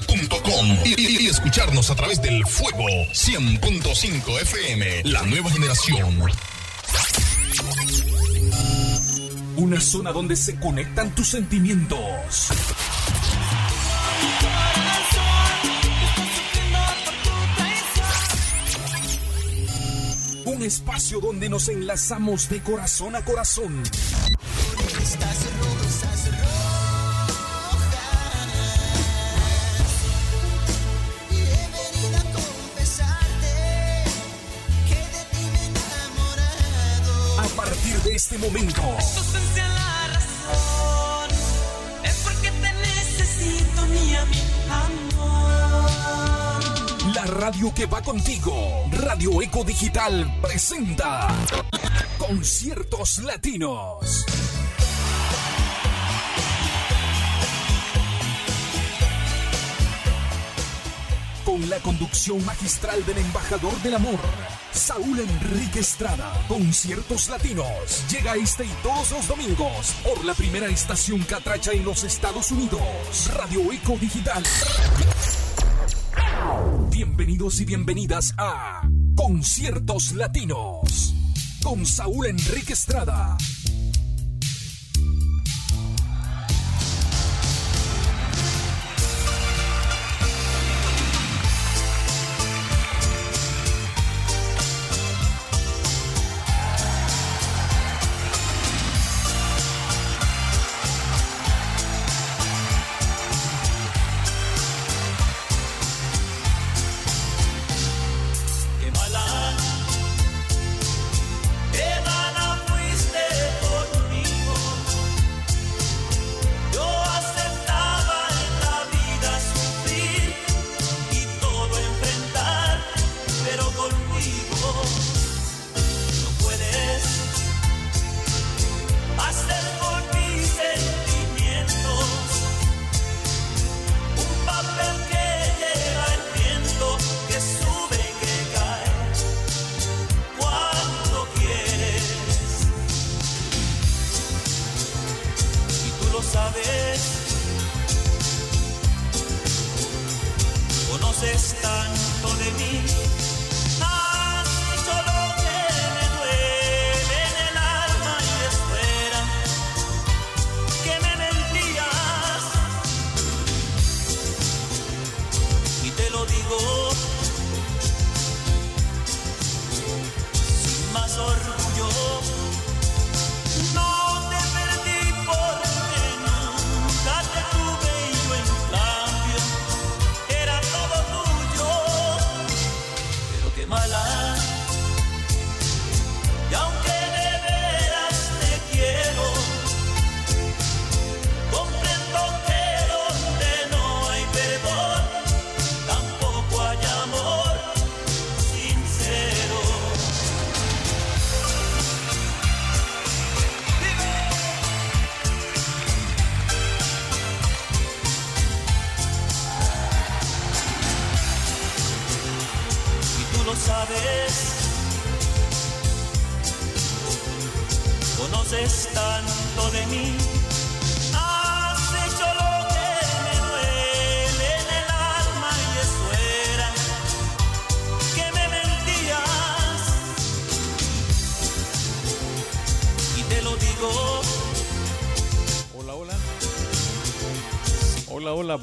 digital.com y, y escucharnos a través del Fuego 100.5 FM, la nueva generación. Una zona donde se conectan tus sentimientos. Un espacio donde nos enlazamos de corazón a corazón. A este momento, Tu ausencia la razón es porque te necesito, mía, mi amor. la radio que va contigo, Radio Eco Digital presenta Conciertos Latinos. Con la conducción magistral del embajador del amor, Saúl Enrique Estrada. Conciertos Latinos. Llega este y todos los domingos por la primera estación catracha en los Estados Unidos. Radio Eco Digital. Bienvenidos y bienvenidas a Conciertos Latinos con Saúl Enrique Estrada.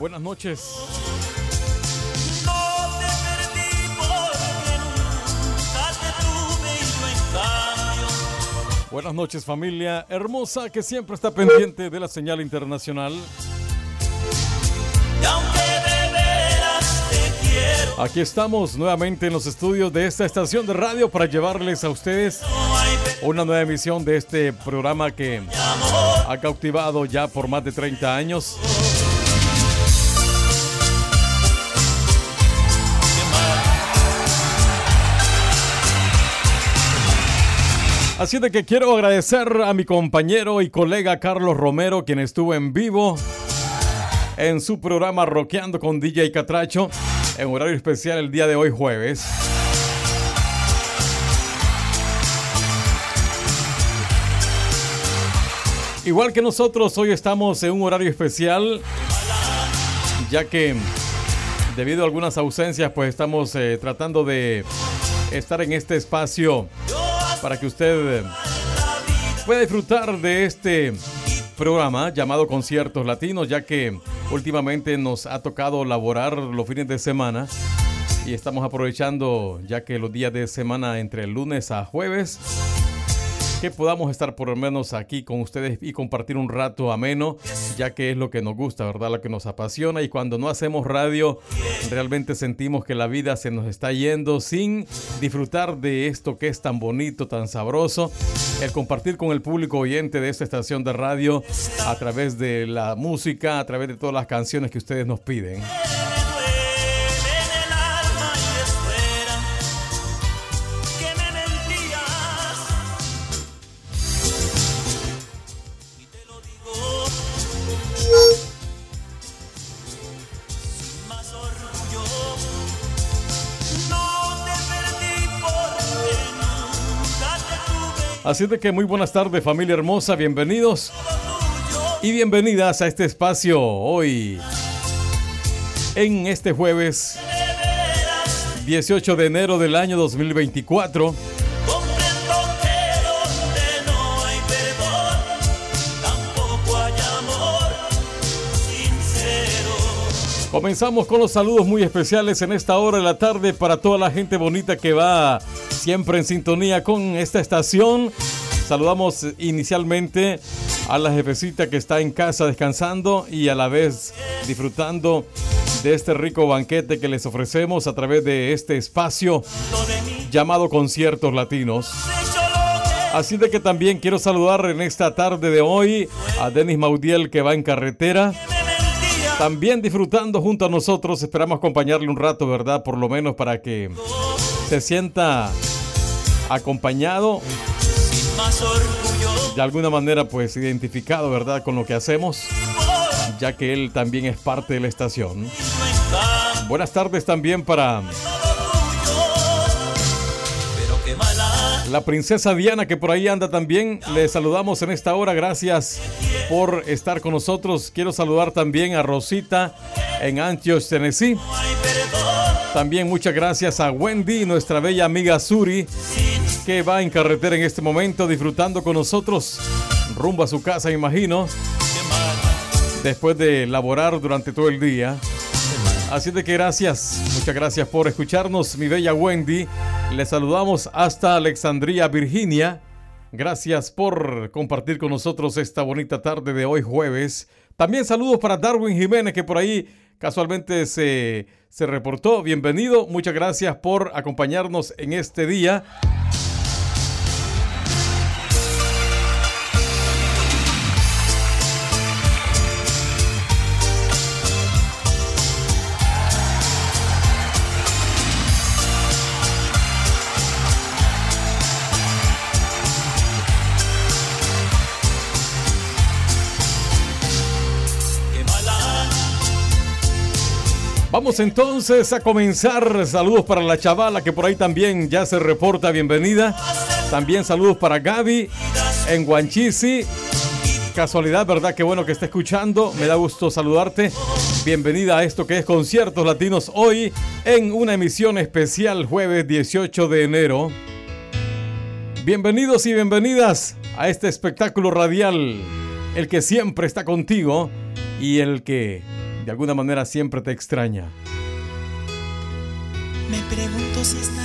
Buenas noches. Buenas noches familia hermosa que siempre está pendiente de la señal internacional. Aquí estamos nuevamente en los estudios de esta estación de radio para llevarles a ustedes una nueva emisión de este programa que ha cautivado ya por más de 30 años. Así de que quiero agradecer a mi compañero y colega Carlos Romero, quien estuvo en vivo en su programa Roqueando con DJ Catracho en horario especial el día de hoy jueves. Igual que nosotros, hoy estamos en un horario especial, ya que debido a algunas ausencias, pues estamos eh, tratando de estar en este espacio para que usted pueda disfrutar de este programa llamado Conciertos Latinos, ya que últimamente nos ha tocado laborar los fines de semana y estamos aprovechando ya que los días de semana entre lunes a jueves que podamos estar por lo menos aquí con ustedes y compartir un rato ameno, ya que es lo que nos gusta, ¿verdad? Lo que nos apasiona y cuando no hacemos radio realmente sentimos que la vida se nos está yendo sin disfrutar de esto que es tan bonito, tan sabroso, el compartir con el público oyente de esta estación de radio a través de la música, a través de todas las canciones que ustedes nos piden. Así de que muy buenas tardes familia hermosa, bienvenidos y bienvenidas a este espacio hoy en este jueves 18 de enero del año 2024. Comenzamos con los saludos muy especiales en esta hora de la tarde para toda la gente bonita que va siempre en sintonía con esta estación. Saludamos inicialmente a la jefecita que está en casa descansando y a la vez disfrutando de este rico banquete que les ofrecemos a través de este espacio llamado Conciertos Latinos. Así de que también quiero saludar en esta tarde de hoy a Denis Maudiel que va en carretera también disfrutando junto a nosotros. Esperamos acompañarle un rato, ¿verdad? Por lo menos para que se sienta acompañado. De alguna manera, pues identificado, ¿verdad? Con lo que hacemos. Ya que él también es parte de la estación. Buenas tardes también para la princesa Diana que por ahí anda también. Le saludamos en esta hora. Gracias por estar con nosotros. Quiero saludar también a Rosita en Antioch, Tennessee. También muchas gracias a Wendy, nuestra bella amiga Suri, que va en carretera en este momento disfrutando con nosotros rumbo a su casa, imagino, después de laborar durante todo el día. Así de que gracias, muchas gracias por escucharnos, mi bella Wendy. Le saludamos hasta Alexandria, Virginia. Gracias por compartir con nosotros esta bonita tarde de hoy jueves. También saludos para Darwin Jiménez que por ahí casualmente se, se reportó. Bienvenido, muchas gracias por acompañarnos en este día. Entonces a comenzar. Saludos para la chavala que por ahí también ya se reporta. Bienvenida. También saludos para Gaby en Guanchisi. Casualidad, ¿verdad? Qué bueno que esté escuchando. Me da gusto saludarte. Bienvenida a esto que es Conciertos Latinos hoy en una emisión especial jueves 18 de enero. Bienvenidos y bienvenidas a este espectáculo radial. El que siempre está contigo y el que de alguna manera siempre te extraña. Me pregunto si estarás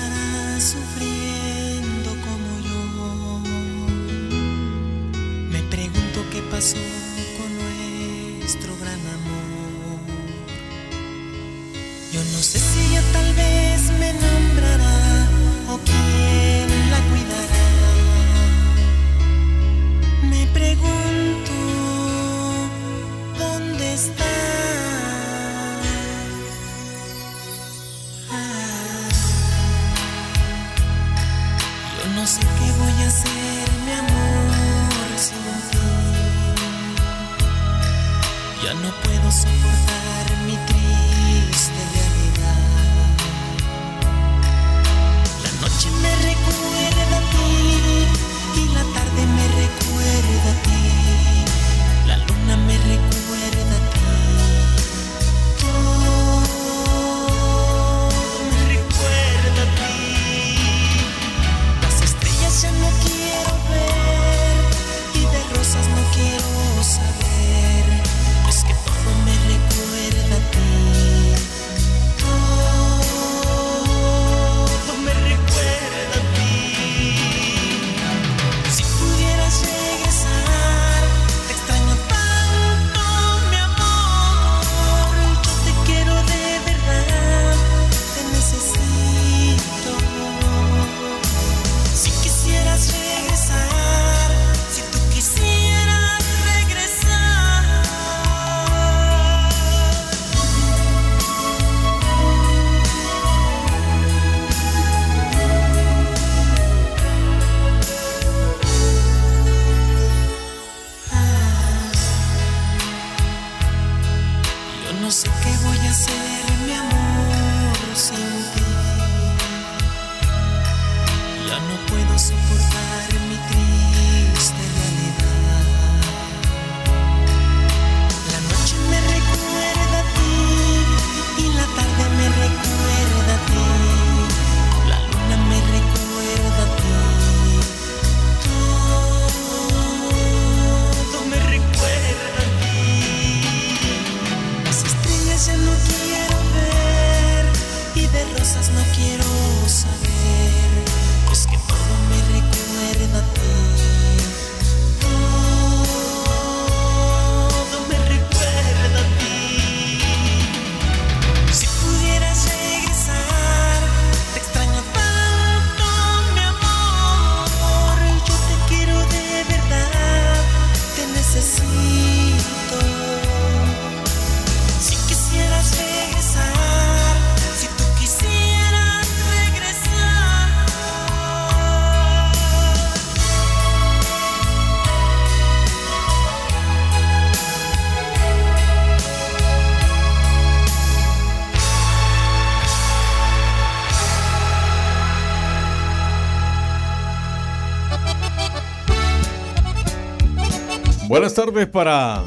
Buenas tardes para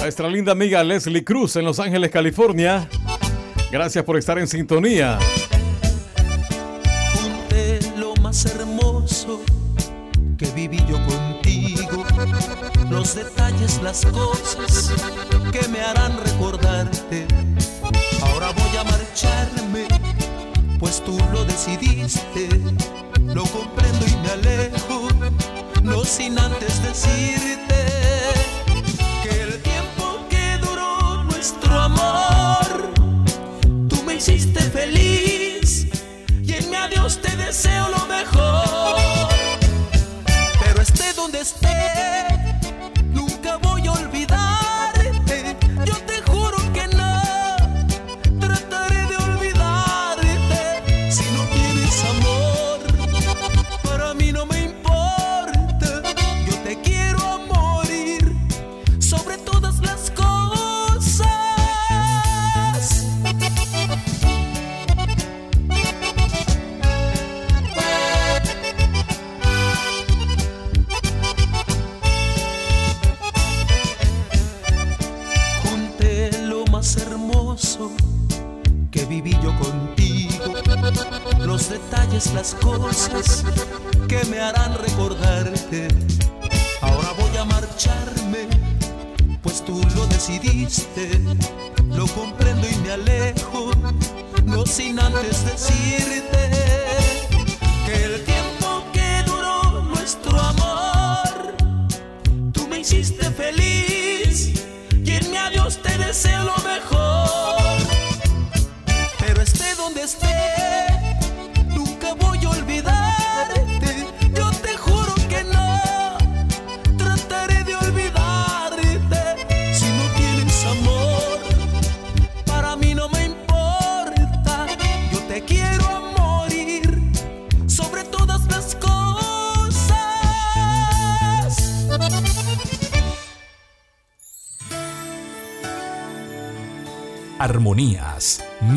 nuestra linda amiga Leslie Cruz en Los Ángeles, California. Gracias por estar en sintonía. junté lo más hermoso que viví yo contigo. Los detalles, las cosas que me harán recordarte. Ahora voy a marcharme, pues tú lo decidiste. Sin antes decirte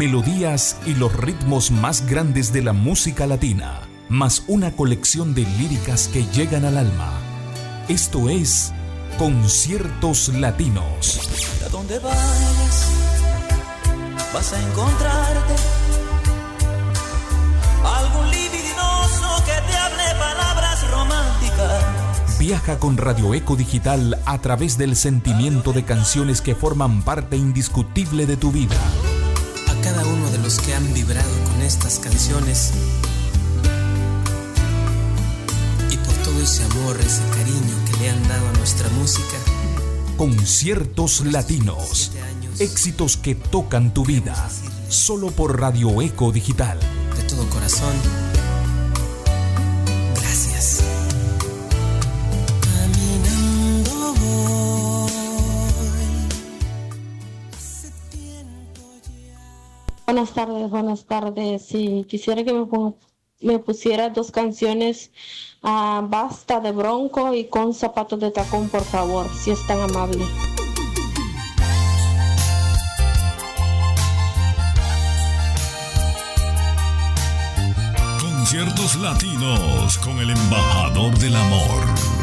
melodías y los ritmos más grandes de la música latina, más una colección de líricas que llegan al alma. Esto es Conciertos Latinos. A donde vayas, vas a encontrarte algún libidinoso que te hable palabras románticas. Viaja con Radio Eco Digital a través del sentimiento de canciones que forman parte indiscutible de tu vida. Han vibrado con estas canciones y por todo ese amor, ese cariño que le han dado a nuestra música. Conciertos Latinos. Éxitos que tocan tu vida. Solo por Radio Eco Digital. De todo corazón, tardes, buenas tardes. Sí, quisiera que me, me pusiera dos canciones, ah, Basta de Bronco y con zapatos de tacón, por favor, si es tan amable. Conciertos latinos con el embajador del amor.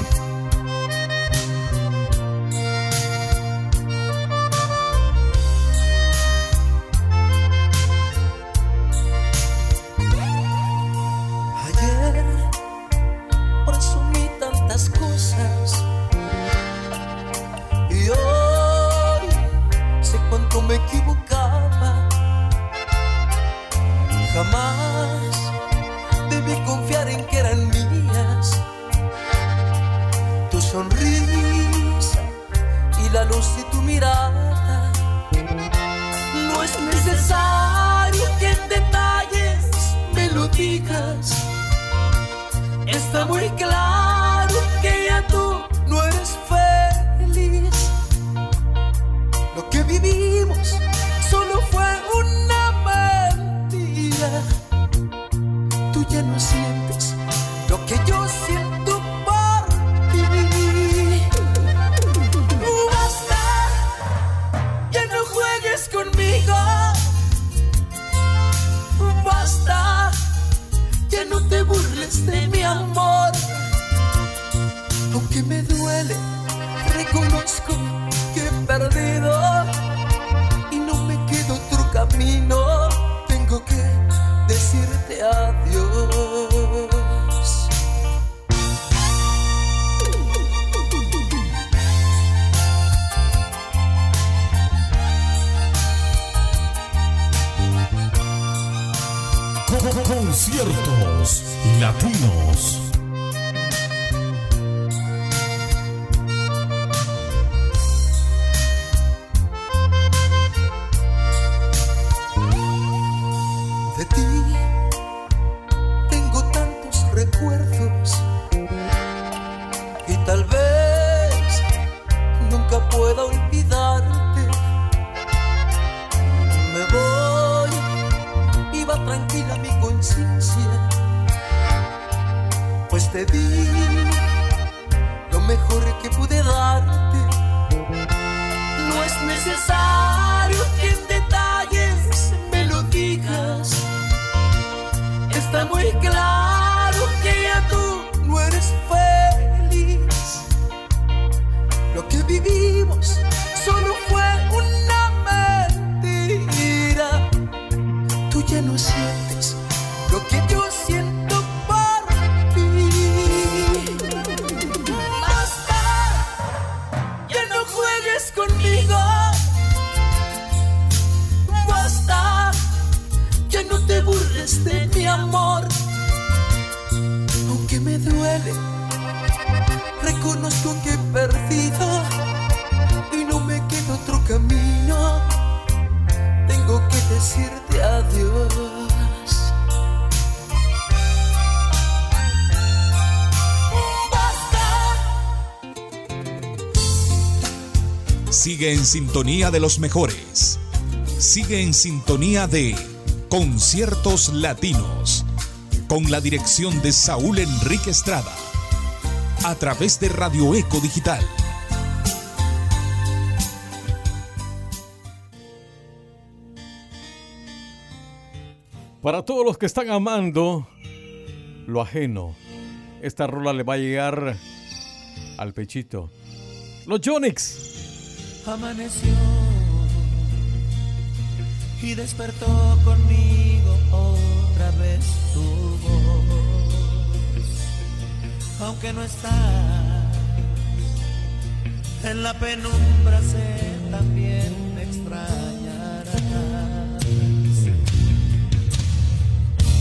sintonía de los mejores. Sigue en sintonía de Conciertos Latinos con la dirección de Saúl Enrique Estrada a través de Radio Eco Digital. Para todos los que están amando lo ajeno, esta rola le va a llegar al pechito. Los Jonix Amaneció y despertó conmigo otra vez tu voz. Aunque no estás en la penumbra, sé también me extrañarás.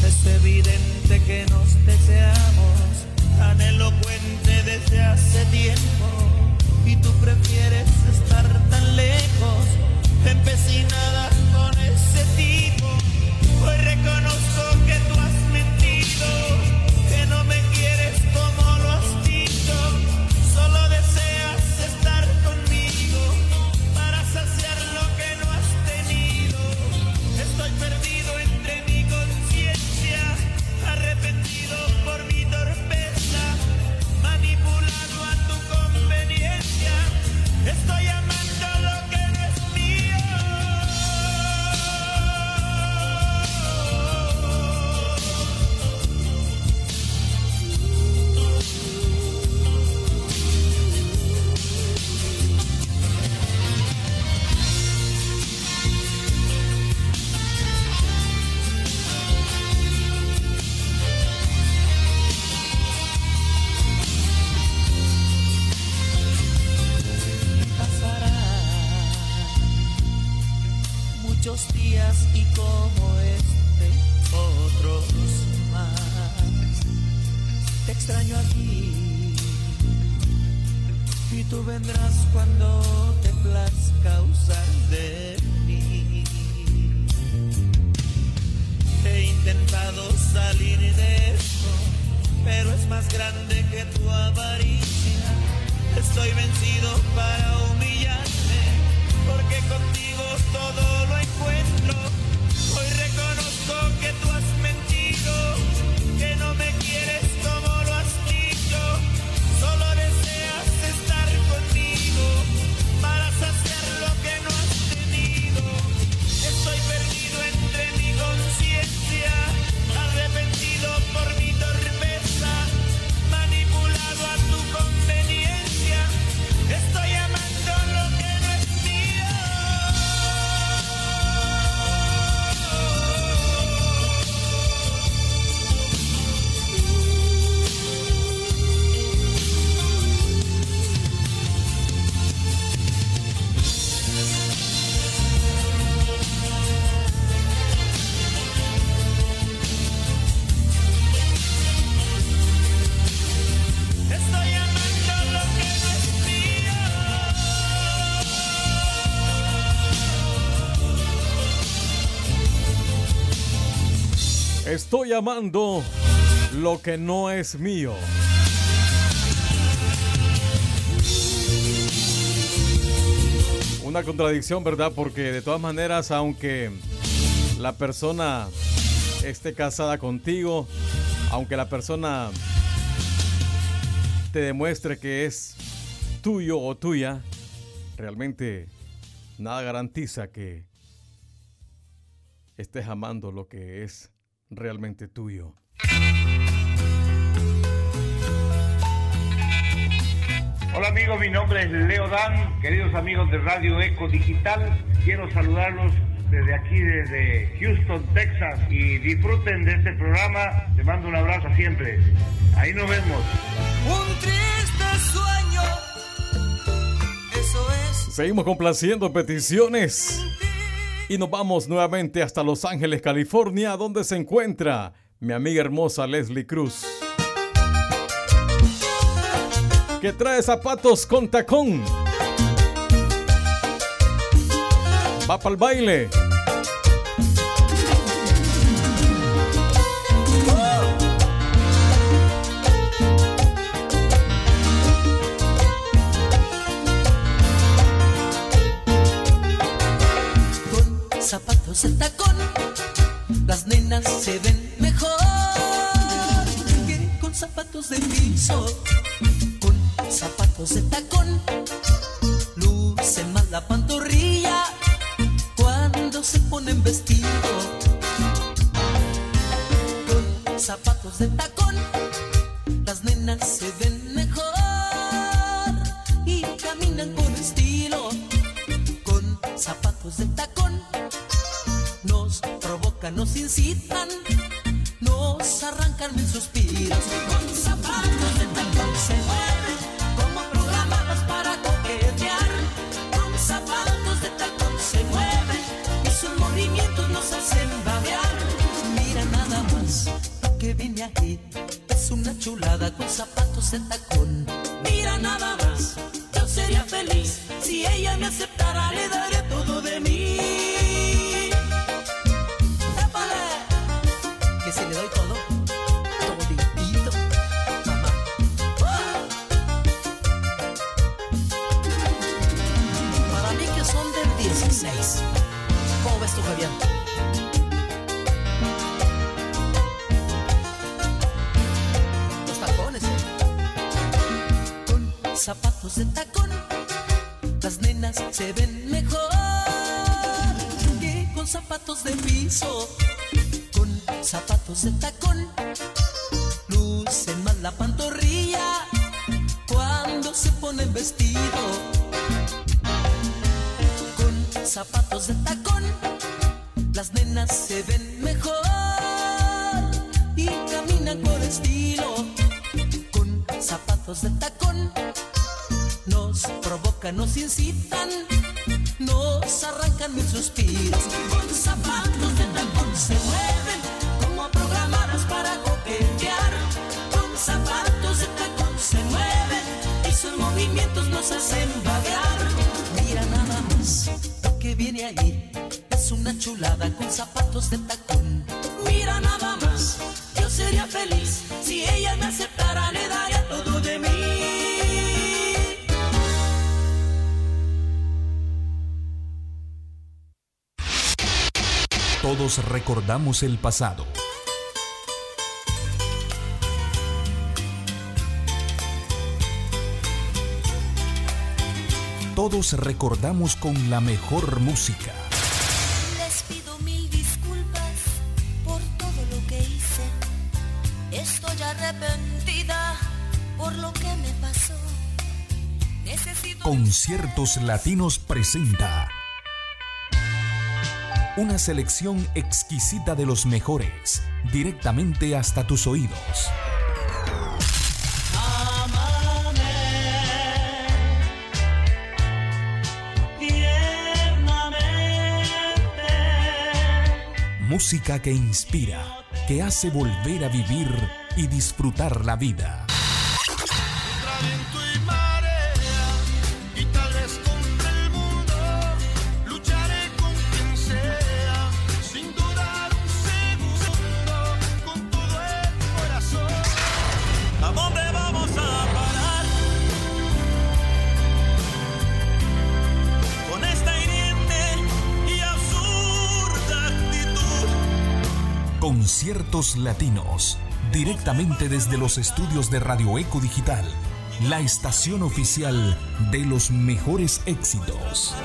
Es evidente que nos deseamos, tan elocuente desde hace tiempo, y tú prefieres estar lejos, empecinada con ese tipo. Hoy reconozco que tú estos días y como este otros más. Te extraño aquí y tú vendrás cuando te plazca usar de mí. He intentado salir de esto, pero es más grande que tu avaricia. Estoy vencido para humillar porque contigo todo lo encuentro. Amando lo que no es mío. Una contradicción, ¿verdad? Porque de todas maneras, aunque la persona esté casada contigo, aunque la persona te demuestre que es tuyo o tuya, realmente nada garantiza que estés amando lo que es realmente tuyo. Hola amigos, mi nombre es Leo Dan, queridos amigos de Radio Eco Digital, quiero saludarlos desde aquí, desde Houston, Texas, y disfruten de este programa, te mando un abrazo siempre, ahí nos vemos. Un triste sueño. Eso es. Seguimos complaciendo peticiones y nos vamos nuevamente hasta Los Ángeles, California, donde se encuentra mi amiga hermosa Leslie Cruz. Que trae zapatos con tacón. Va para el baile. De tacón, las nenas se ven mejor que con zapatos de piso. Con zapatos de tacón, luce más la pantorrilla cuando se ponen vestido. Con zapatos de tacón, las nenas se ven mejor y caminan con estilo nos incitan, nos arrancan mil suspiros. Con zapatos de tacón se mueven como programadas para coquetear. Con zapatos de tacón se mueven y sus movimientos nos hacen babear. Mira nada más lo que viene aquí. Es una chulada con zapatos de tacón. Mira nada más, yo sería feliz si ella me aceptara, le daría 16. ¿Cómo ves tú, Fabián? Los tacones, ¿eh? Con zapatos de tacón, las nenas se ven mejor que con zapatos de piso. Con zapatos de tacón, se ven mejor y caminan con estilo. Con zapatos de tacón, nos provocan, nos incitan, nos arrancan mil suspiros. Recordamos el pasado. Todos recordamos con la mejor música. Les pido mil disculpas por todo lo que hice. Estoy arrepentida por lo que me pasó. Necesito Conciertos Latinos presenta una selección exquisita de los mejores, directamente hasta tus oídos. Música que inspira, que hace volver a vivir y disfrutar la vida. Latinos, directamente desde los estudios de Radio Eco Digital, la estación oficial de los mejores éxitos.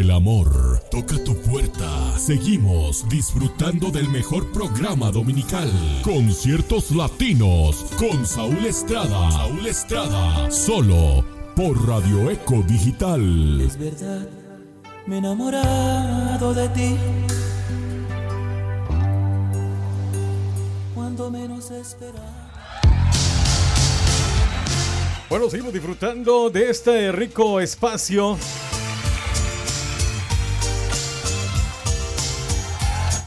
El amor toca tu puerta. Seguimos disfrutando del mejor programa dominical. Conciertos latinos con Saúl Estrada. Saúl Estrada. Solo por Radio Eco Digital. Es verdad, me he enamorado de ti. Cuando menos esperaba. Bueno, seguimos disfrutando de este rico espacio.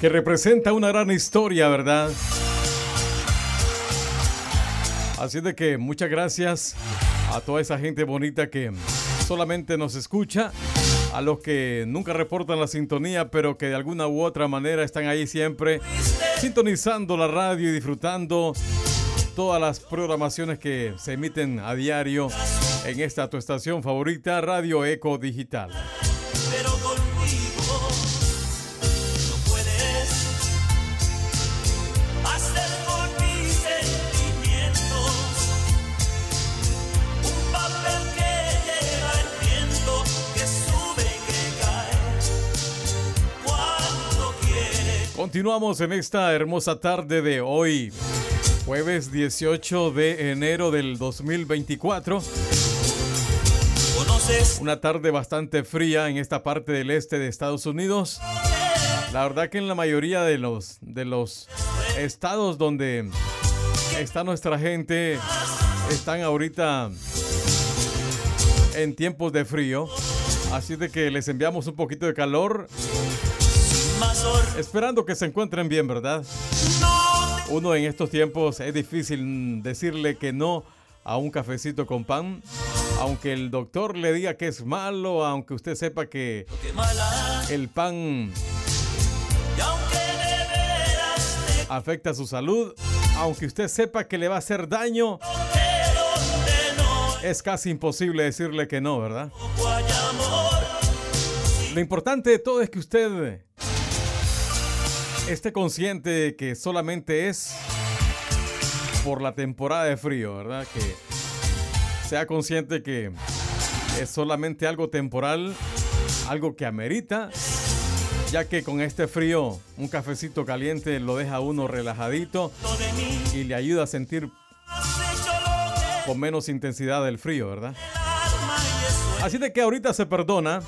Que representa una gran historia, ¿verdad? Así de que muchas gracias a toda esa gente bonita que solamente nos escucha, a los que nunca reportan la sintonía, pero que de alguna u otra manera están ahí siempre sintonizando la radio y disfrutando todas las programaciones que se emiten a diario en esta tu estación favorita, Radio Eco Digital. Continuamos en esta hermosa tarde de hoy, jueves 18 de enero del 2024. Conoces Una tarde bastante fría en esta parte del este de Estados Unidos. La verdad que en la mayoría de los, de los estados donde está nuestra gente están ahorita en tiempos de frío. Así de que les enviamos un poquito de calor. Esperando que se encuentren bien, ¿verdad? Uno en estos tiempos es difícil decirle que no a un cafecito con pan. Aunque el doctor le diga que es malo, aunque usted sepa que el pan afecta su salud, aunque usted sepa que le va a hacer daño, es casi imposible decirle que no, ¿verdad? Lo importante de todo es que usted esté consciente que solamente es por la temporada de frío, ¿verdad? Que sea consciente que es solamente algo temporal, algo que amerita, ya que con este frío un cafecito caliente lo deja uno relajadito y le ayuda a sentir con menos intensidad el frío, ¿verdad? Así de que ahorita se perdona.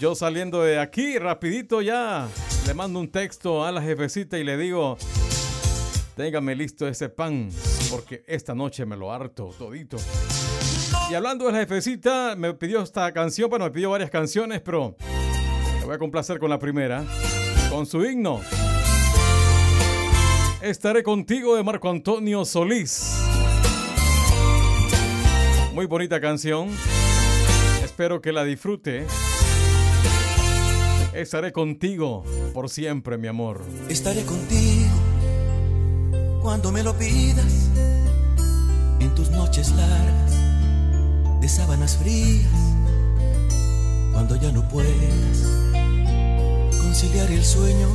Yo saliendo de aquí, rapidito ya, le mando un texto a la jefecita y le digo, téngame listo ese pan, porque esta noche me lo harto todito. Y hablando de la jefecita, me pidió esta canción, bueno, me pidió varias canciones, pero me voy a complacer con la primera, con su himno. Estaré contigo de Marco Antonio Solís. Muy bonita canción. Espero que la disfrute. Estaré contigo por siempre, mi amor. Estaré contigo cuando me lo pidas. En tus noches largas de sábanas frías cuando ya no puedas conciliar el sueño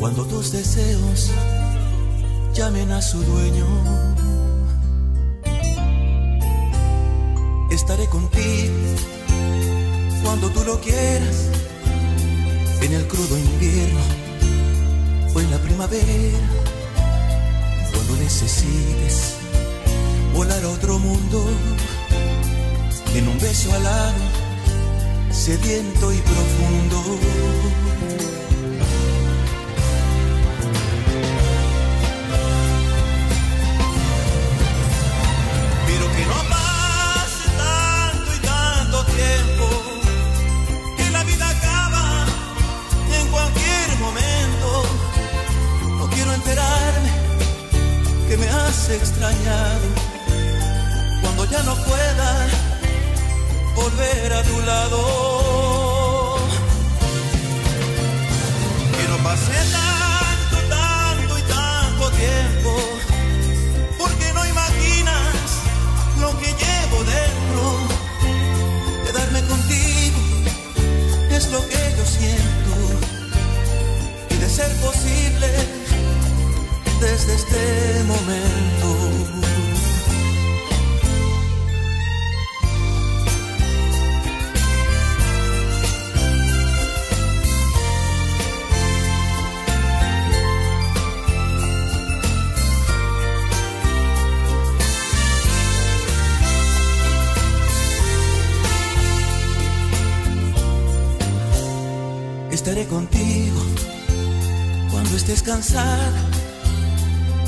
cuando tus deseos llamen a su dueño. Estaré contigo cuando tú lo quieras en el crudo invierno. O en la primavera cuando necesites volar a otro mundo. En un beso alado sediento y profundo. Pero que no pase tanto y tanto tiempo que me has extrañado cuando ya no pueda volver a tu lado. Que no pase tanto, tanto y tanto tiempo, porque no imaginas lo que llevo dentro. Quedarme contigo es lo que yo siento, y de ser posible desde este momento. Estaré contigo cuando estés cansada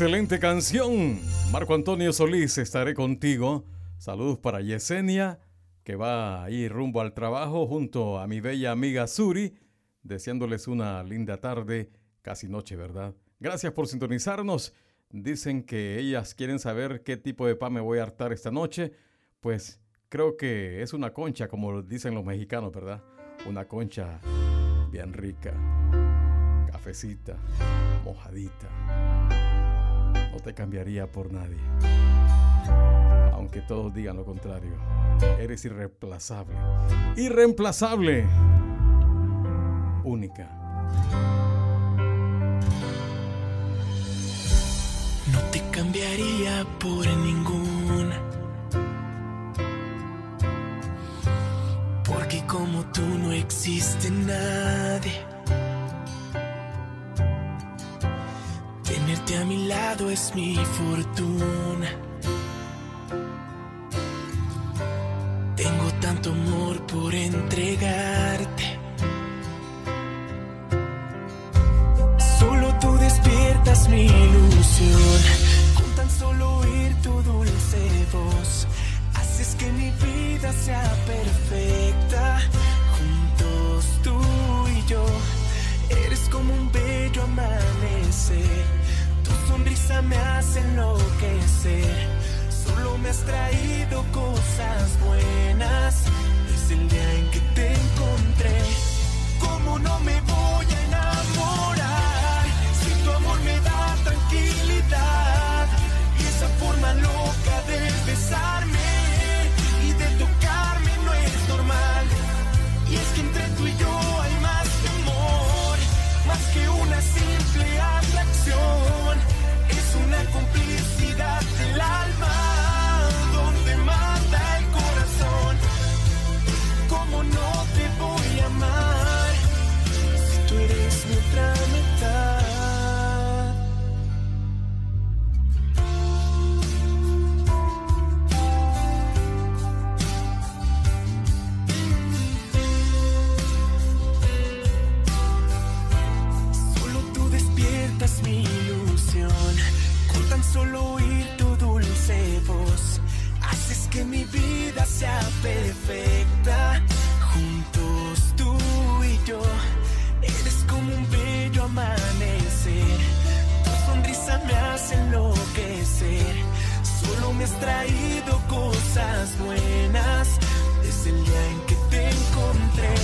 Excelente canción. Marco Antonio Solís, estaré contigo. Saludos para Yesenia, que va a ir rumbo al trabajo junto a mi bella amiga Suri, deseándoles una linda tarde, casi noche, ¿verdad? Gracias por sintonizarnos. Dicen que ellas quieren saber qué tipo de pan me voy a hartar esta noche. Pues creo que es una concha, como dicen los mexicanos, ¿verdad? Una concha bien rica, cafecita, mojadita. No te cambiaría por nadie. Aunque todos digan lo contrario. Eres irreemplazable. Irreemplazable. Única. No te cambiaría por ninguna. Porque como tú no existe nadie. Tenerte a mi lado es mi fortuna. Tengo tanto amor por entregarte. Solo tú despiertas mi ilusión. Con tan solo oír tu dulce voz, haces que mi vida sea perfecta. Juntos tú y yo, eres como un bello amanecer. Sonrisa me hace enloquecer. Solo me has traído cosas buenas desde el día en que te encontré. ¿Cómo no me voy a enamorar si tu amor me da tranquilidad? Y esa forma loca de besarme perfecta. Juntos tú y yo, eres como un bello amanecer. Tu sonrisa me hace enloquecer. Solo me has traído cosas buenas desde el día en que te encontré.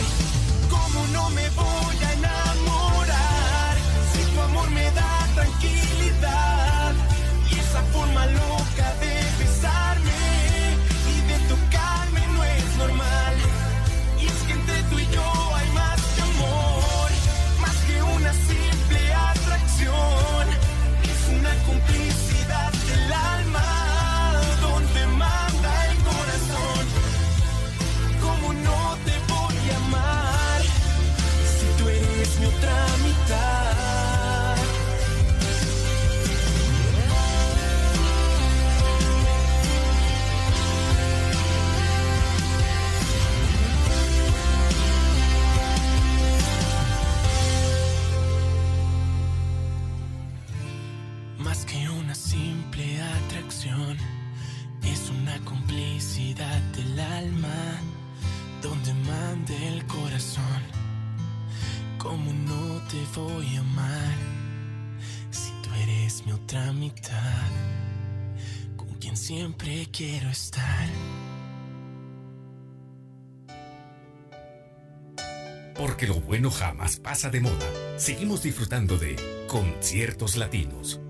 ¿Cómo no me voy pasa de moda. Seguimos disfrutando de conciertos latinos.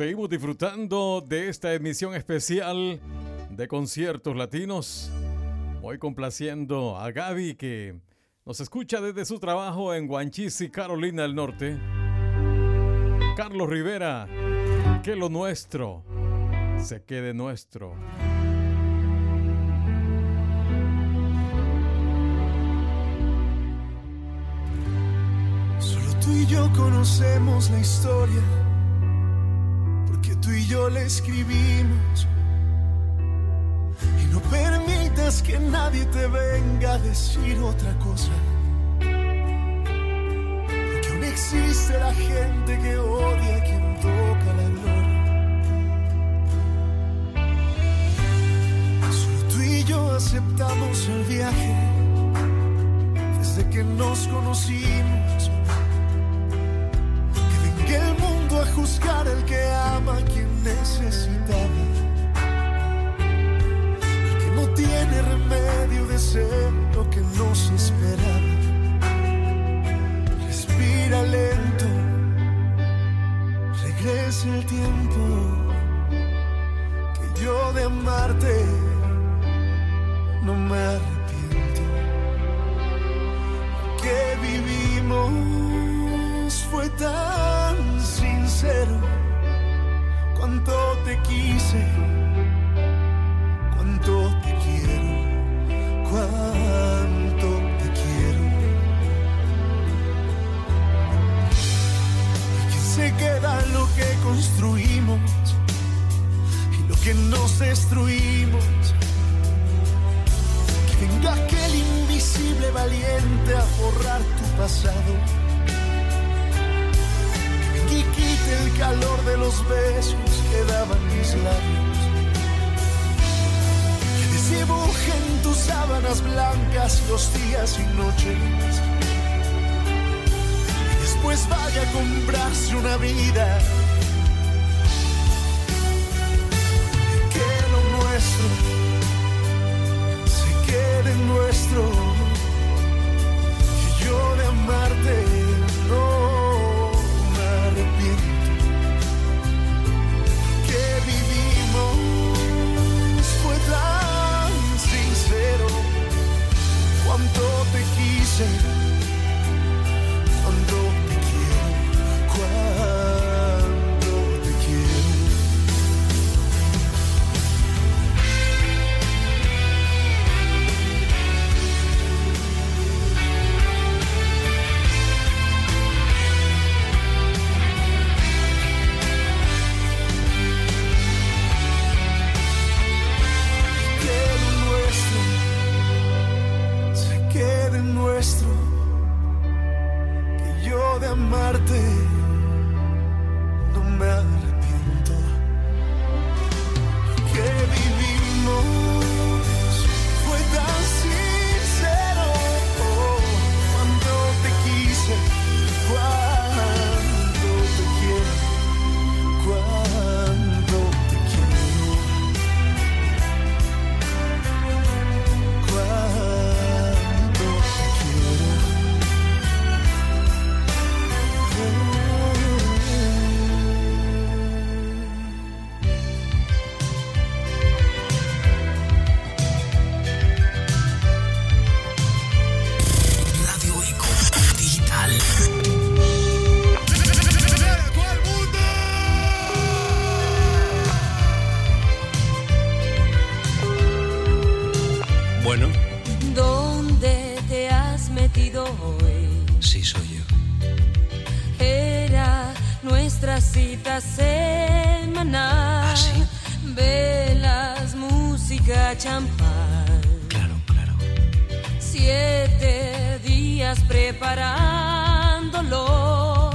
Seguimos disfrutando de esta emisión especial de conciertos latinos. Hoy complaciendo a Gaby que nos escucha desde su trabajo en Guanchisi, Carolina del Norte. Carlos Rivera, que lo nuestro se quede nuestro. Solo tú y yo conocemos la historia, tú y yo la escribimos. Y no permitas que nadie te venga a decir otra cosa. Porque aún existe la gente que odia a quien toca la gloria. Solo tú y yo aceptamos el viaje desde que nos conocimos. Juzgar al que ama a quien necesitaba. El que no tiene remedio de ser lo que nos esperaba. Respira lento, regresa el tiempo que yo de amarte no me arrepiento que vivimos fue tan sincero. Cuánto te quise, cuánto te quiero, cuánto te quiero. Y que se queda lo que construimos y lo que nos destruimos. Que venga aquel invisible valiente a borrar tu pasado. El calor de los besos que daban mis labios. En tus sábanas blancas los días y noches. Y después vaya a comprarse una vida. Que lo nuestro se quede nuestro. Quise, champán. Claro, claro. Siete días preparándolo.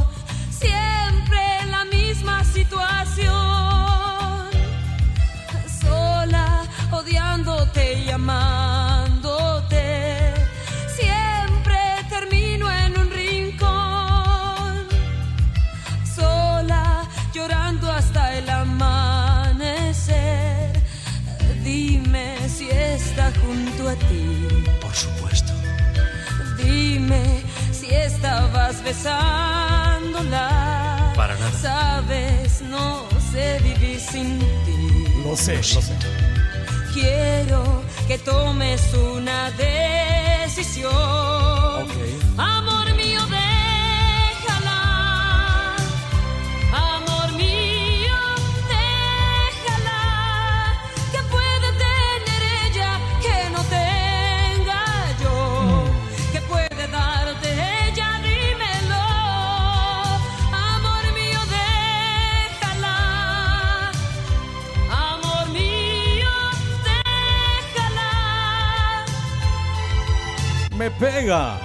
Siempre la misma situación. Sola, odiándote y amándote. Besándola. Para nada. Sabes, no sé vivir sin ti. Lo sé, lo sé. Quiero que tomes una decisión. Amor Me pega.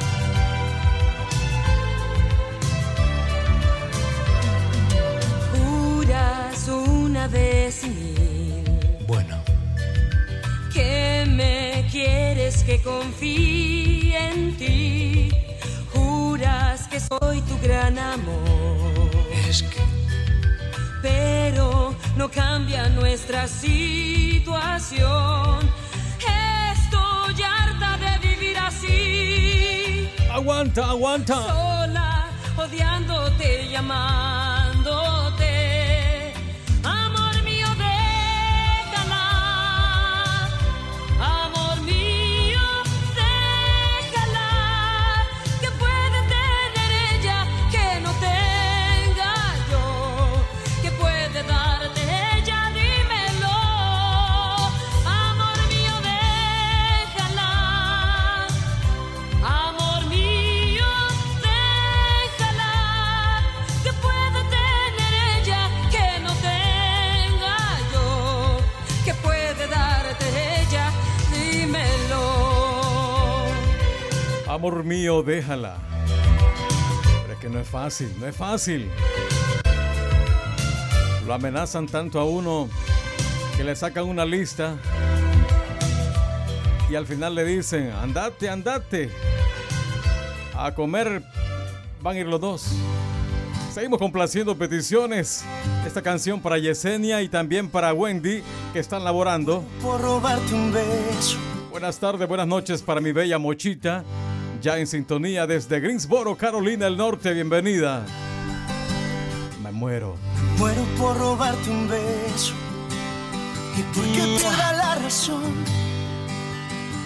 Juras una vez mil Bueno, que me quieres que confíe en ti. Juras que soy tu gran amor. es que pero no cambia nuestra situación. Aguanta, aguanta. sola, y Amor mío, déjala. Pero es que no es fácil, no es fácil. Lo amenazan tanto a uno que le sacan una lista y al final le dicen, andate, andate. A comer van a ir los dos. Seguimos complaciendo peticiones. Esta canción para Yesenia y también para Wendy que están laborando. Por robarte un beso. Buenas tardes, buenas noches para mi bella Mochita. Ya en sintonía desde Greensboro, Carolina del Norte. Bienvenida. Me muero. Muero por robarte un beso y porque pierda la razón.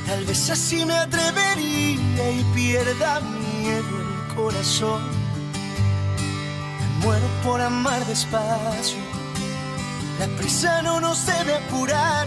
Tal vez así me atrevería y pierda miedo el corazón. Me muero por amar despacio. La prisa no nos debe apurar.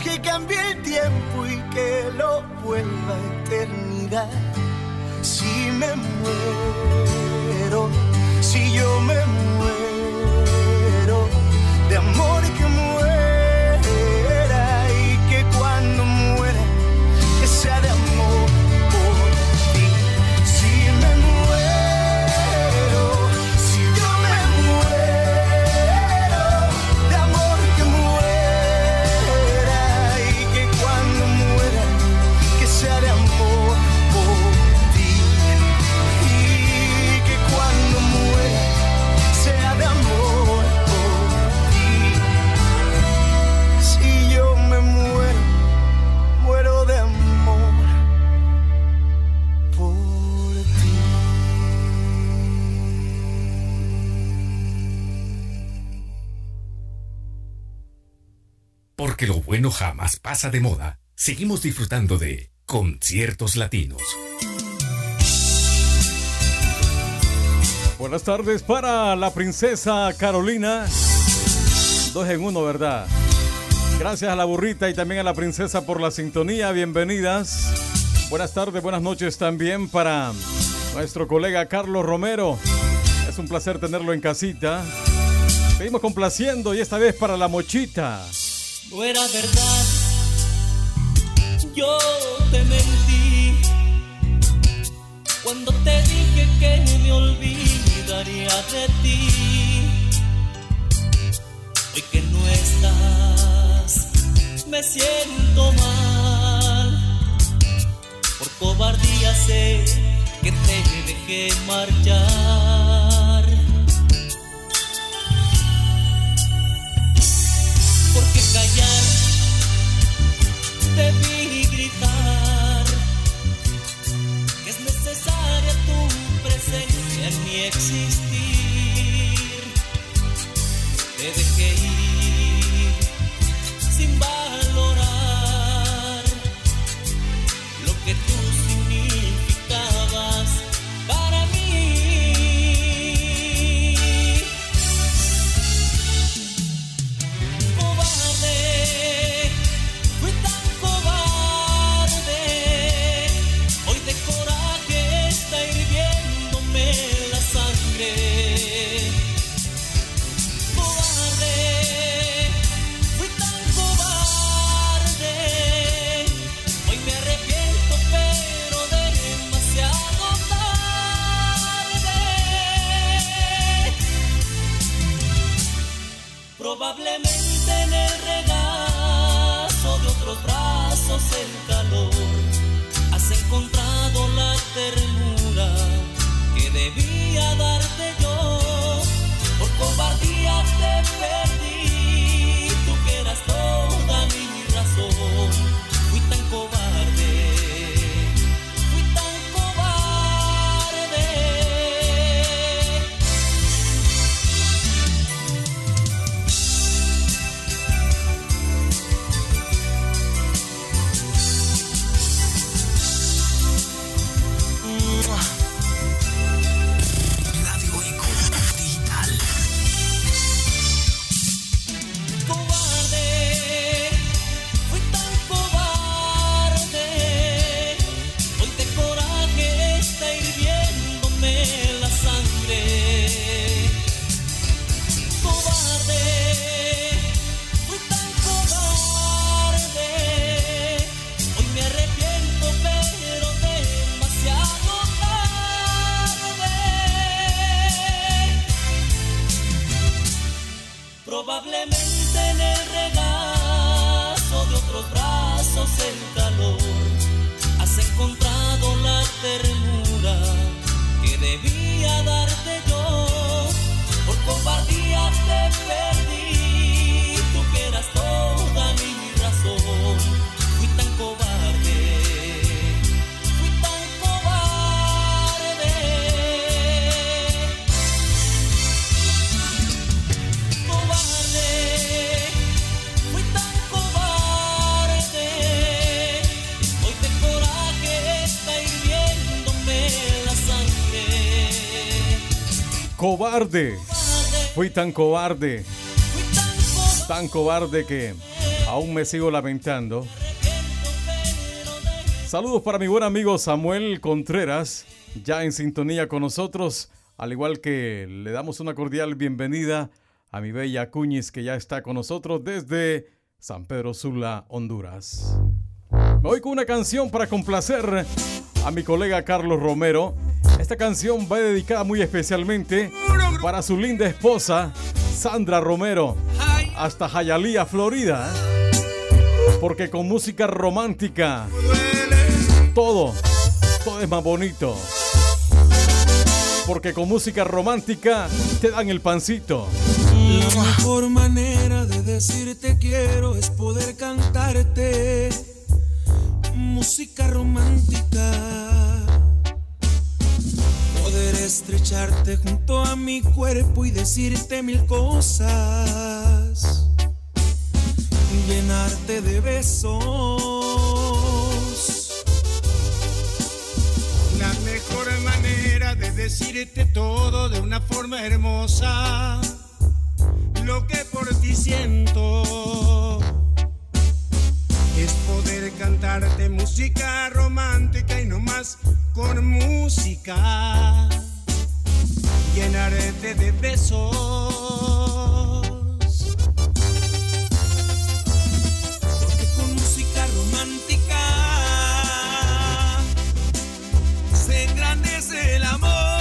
Que cambie el tiempo y que lo vuelva a eternidad. Si me muero, si yo me bueno jamás pasa de moda. Seguimos disfrutando de conciertos latinos. Buenas tardes para la princesa Carolina. Dos en uno, ¿verdad? Gracias a la burrita y también a la princesa por la sintonía. Bienvenidas. Buenas tardes, buenas noches también para nuestro colega Carlos Romero. Es un placer tenerlo en casita. Seguimos complaciendo y esta vez para la mochita. No era verdad, yo te mentí cuando te dije que me olvidaría de ti. Hoy que no estás, me siento mal. Por cobardía sé que te dejé marchar. En mi existir Probablemente en el regazo de otros brazos el calor has encontrado la ternura que debía darte yo. Por cobardía te perdí, el calor has encontrado la ternura Cobarde. Fui tan cobarde. Tan cobarde que aún me sigo lamentando. Saludos para mi buen amigo Samuel Contreras, ya en sintonía con nosotros, al igual que le damos una cordial bienvenida a mi bella Cuñiz que ya está con nosotros desde San Pedro Sula, Honduras. Me voy con una canción para complacer a mi colega Carlos Romero. Esta canción va dedicada muy especialmente para su linda esposa, Sandra Romero, hasta Hialeah, Florida. Porque con música romántica, todo, todo es más bonito. Porque con música romántica te dan el pancito. La mejor manera de decirte quiero es poder cantarte música romántica. Poder estrecharte junto a mi cuerpo y decirte mil cosas. Llenarte de besos. La mejor manera de decirte todo de una forma hermosa. Lo que por ti siento es poder cantarte música romántica y no más con música. Llenarte de besos. Porque con música romántica se engrandece el amor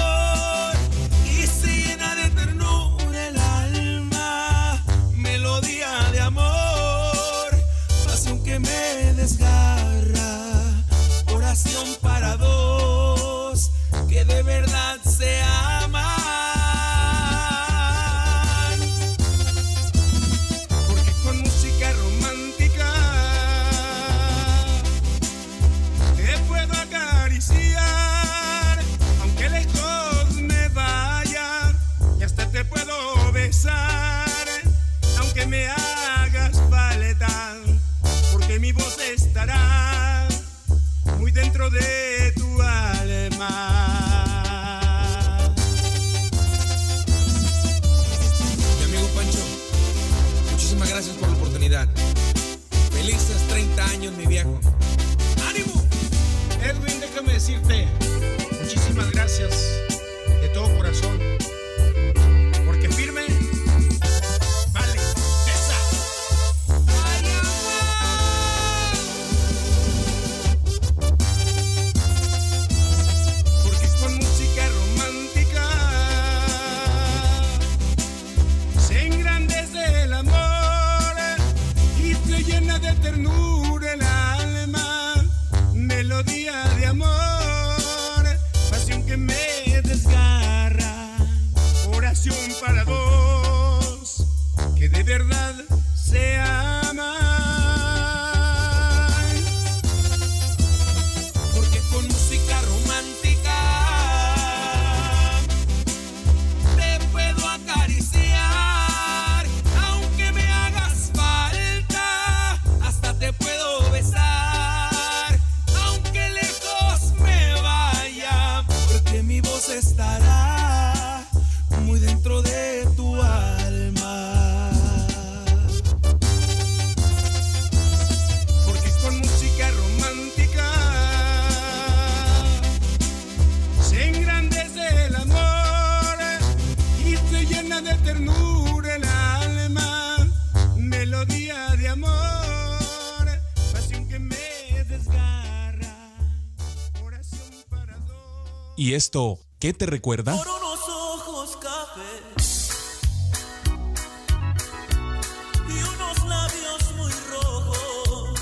me hagas falta, porque mi voz estará muy dentro de tu alma. Mi amigo Pancho, muchísimas gracias por la oportunidad. Felices 30 años, mi viejo. ¡Ánimo! Edwin, déjame decirte muchísimas gracias de todo corazón. Qué te recuerda? Por unos ojos cafés y unos labios muy rojos,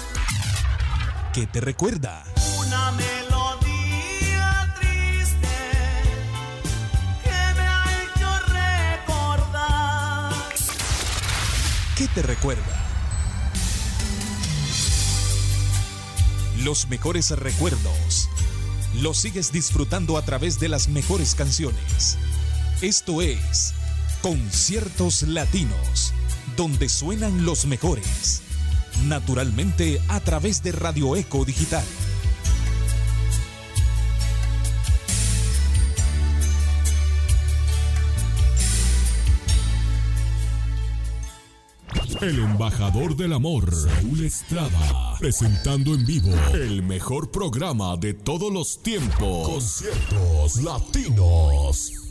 ¿Qué te recuerda? una melodía triste que me ha hecho recordar. ¿Qué te recuerda? Los mejores recuerdos. Los sigues disfrutando a través de las mejores canciones. Esto es Conciertos Latinos, donde suenan los mejores. Naturalmente a través de Radio Eco Digital. El embajador del amor, Saúl Estrada, presentando en vivo el mejor programa de todos los tiempos. Conciertos latinos.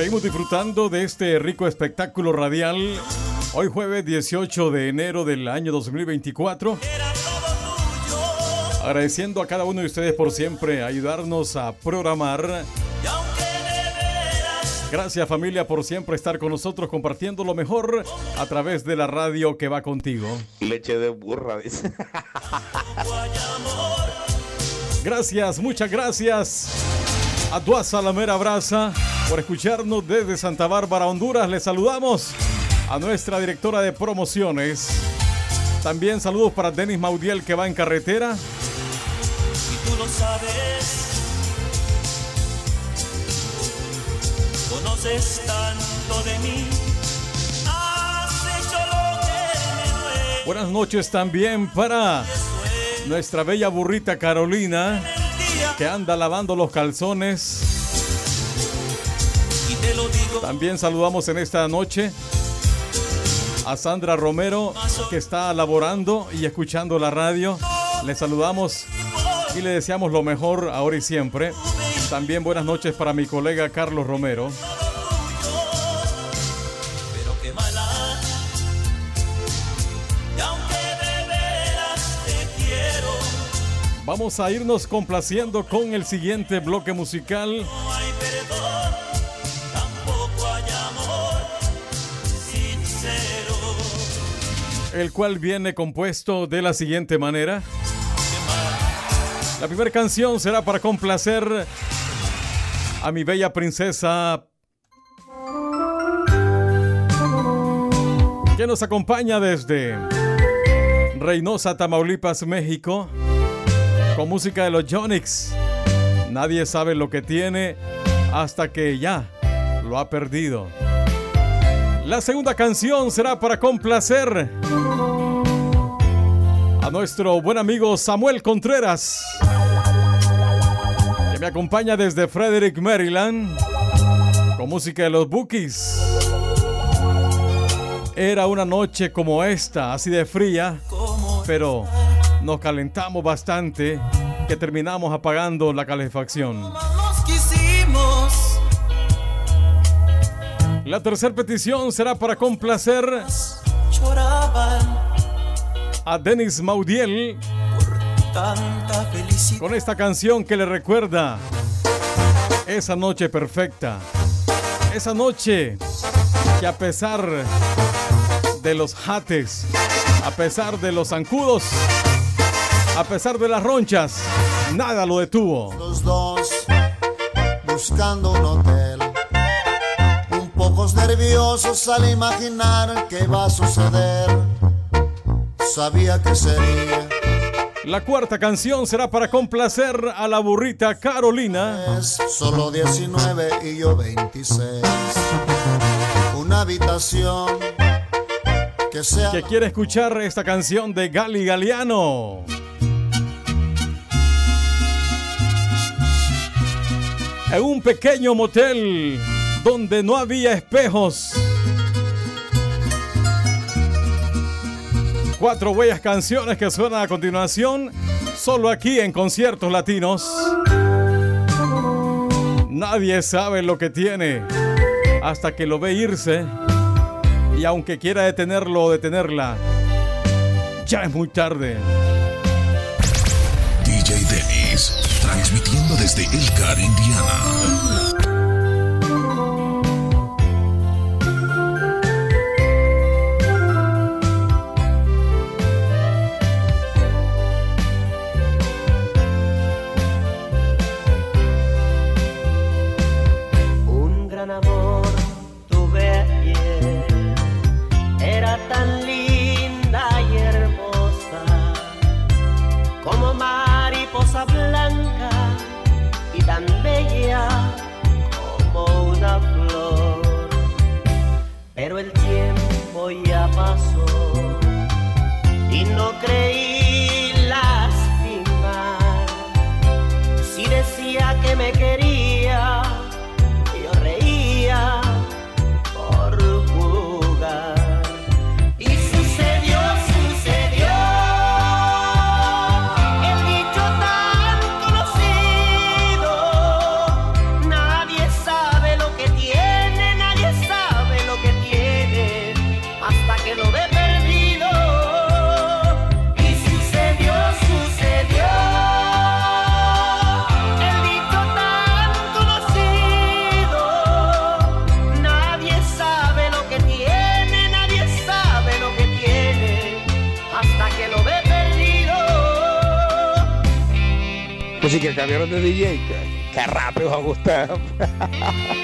Seguimos disfrutando de este rico espectáculo radial. Hoy jueves 18 de enero del año 2024. Agradeciendo a cada uno de ustedes por siempre ayudarnos a programar. Gracias familia por siempre estar con nosotros compartiendo lo mejor a través de la radio que va contigo. Leche de burra, dice. Gracias, muchas gracias a La Mera Brasa por escucharnos desde Santa Bárbara, Honduras. Les saludamos a nuestra directora de promociones. También saludos para Denis Maudiel que va en carretera. Y tú lo sabes. Conoces tanto de mí. Has hecho lo que me duele. Buenas noches también para nuestra bella burrita Carolina que anda lavando los calzones. También saludamos en esta noche a Sandra Romero que está laborando y escuchando la radio. Le saludamos y le deseamos lo mejor ahora y siempre. También buenas noches para mi colega Carlos Romero. Vamos a irnos complaciendo con el siguiente bloque musical. el cual viene compuesto de la siguiente manera. La primera canción será para complacer a mi bella princesa que nos acompaña desde Reynosa, Tamaulipas, México, con música de los Jonix. Nadie sabe lo que tiene hasta que ya lo ha perdido. La segunda canción será para complacer a nuestro buen amigo Samuel Contreras, que me acompaña desde Frederick, Maryland, con música de los Bookies. Era una noche como esta, así de fría, pero nos calentamos bastante que terminamos apagando la calefacción. La tercera petición será para complacer a Denis Maudiel con esta canción que le recuerda esa noche perfecta. Esa noche que a pesar de los jates, a pesar de los zancudos, a pesar de las ronchas, nada lo detuvo. Los dos buscando un hotel. Un poco nerviosos al imaginar qué va a suceder. Sabía que sería. La cuarta canción será para complacer a la burrita Carolina. Es solo 19 y yo 26. Una habitación que sea. Que quiere escuchar esta canción de Gali Galeano. en un pequeño motel donde no había espejos. Cuatro bellas canciones que suenan a continuación, solo aquí en conciertos latinos. Nadie sabe lo que tiene hasta que lo ve irse y aunque quiera detenerlo o detenerla, ya es muy tarde. desde Elkhart, Indiana. grande DJ, que, rápido va a gustar.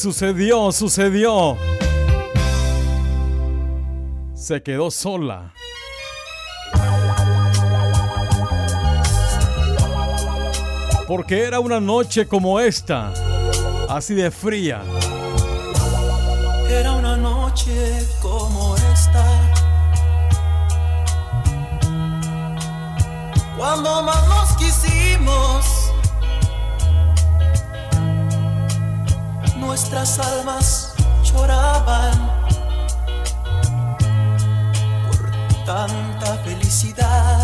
sucedió, sucedió. Se quedó sola. Porque era una noche como esta, así de fría. Era una noche como esta. Cuando las almas lloraban por tanta felicidad.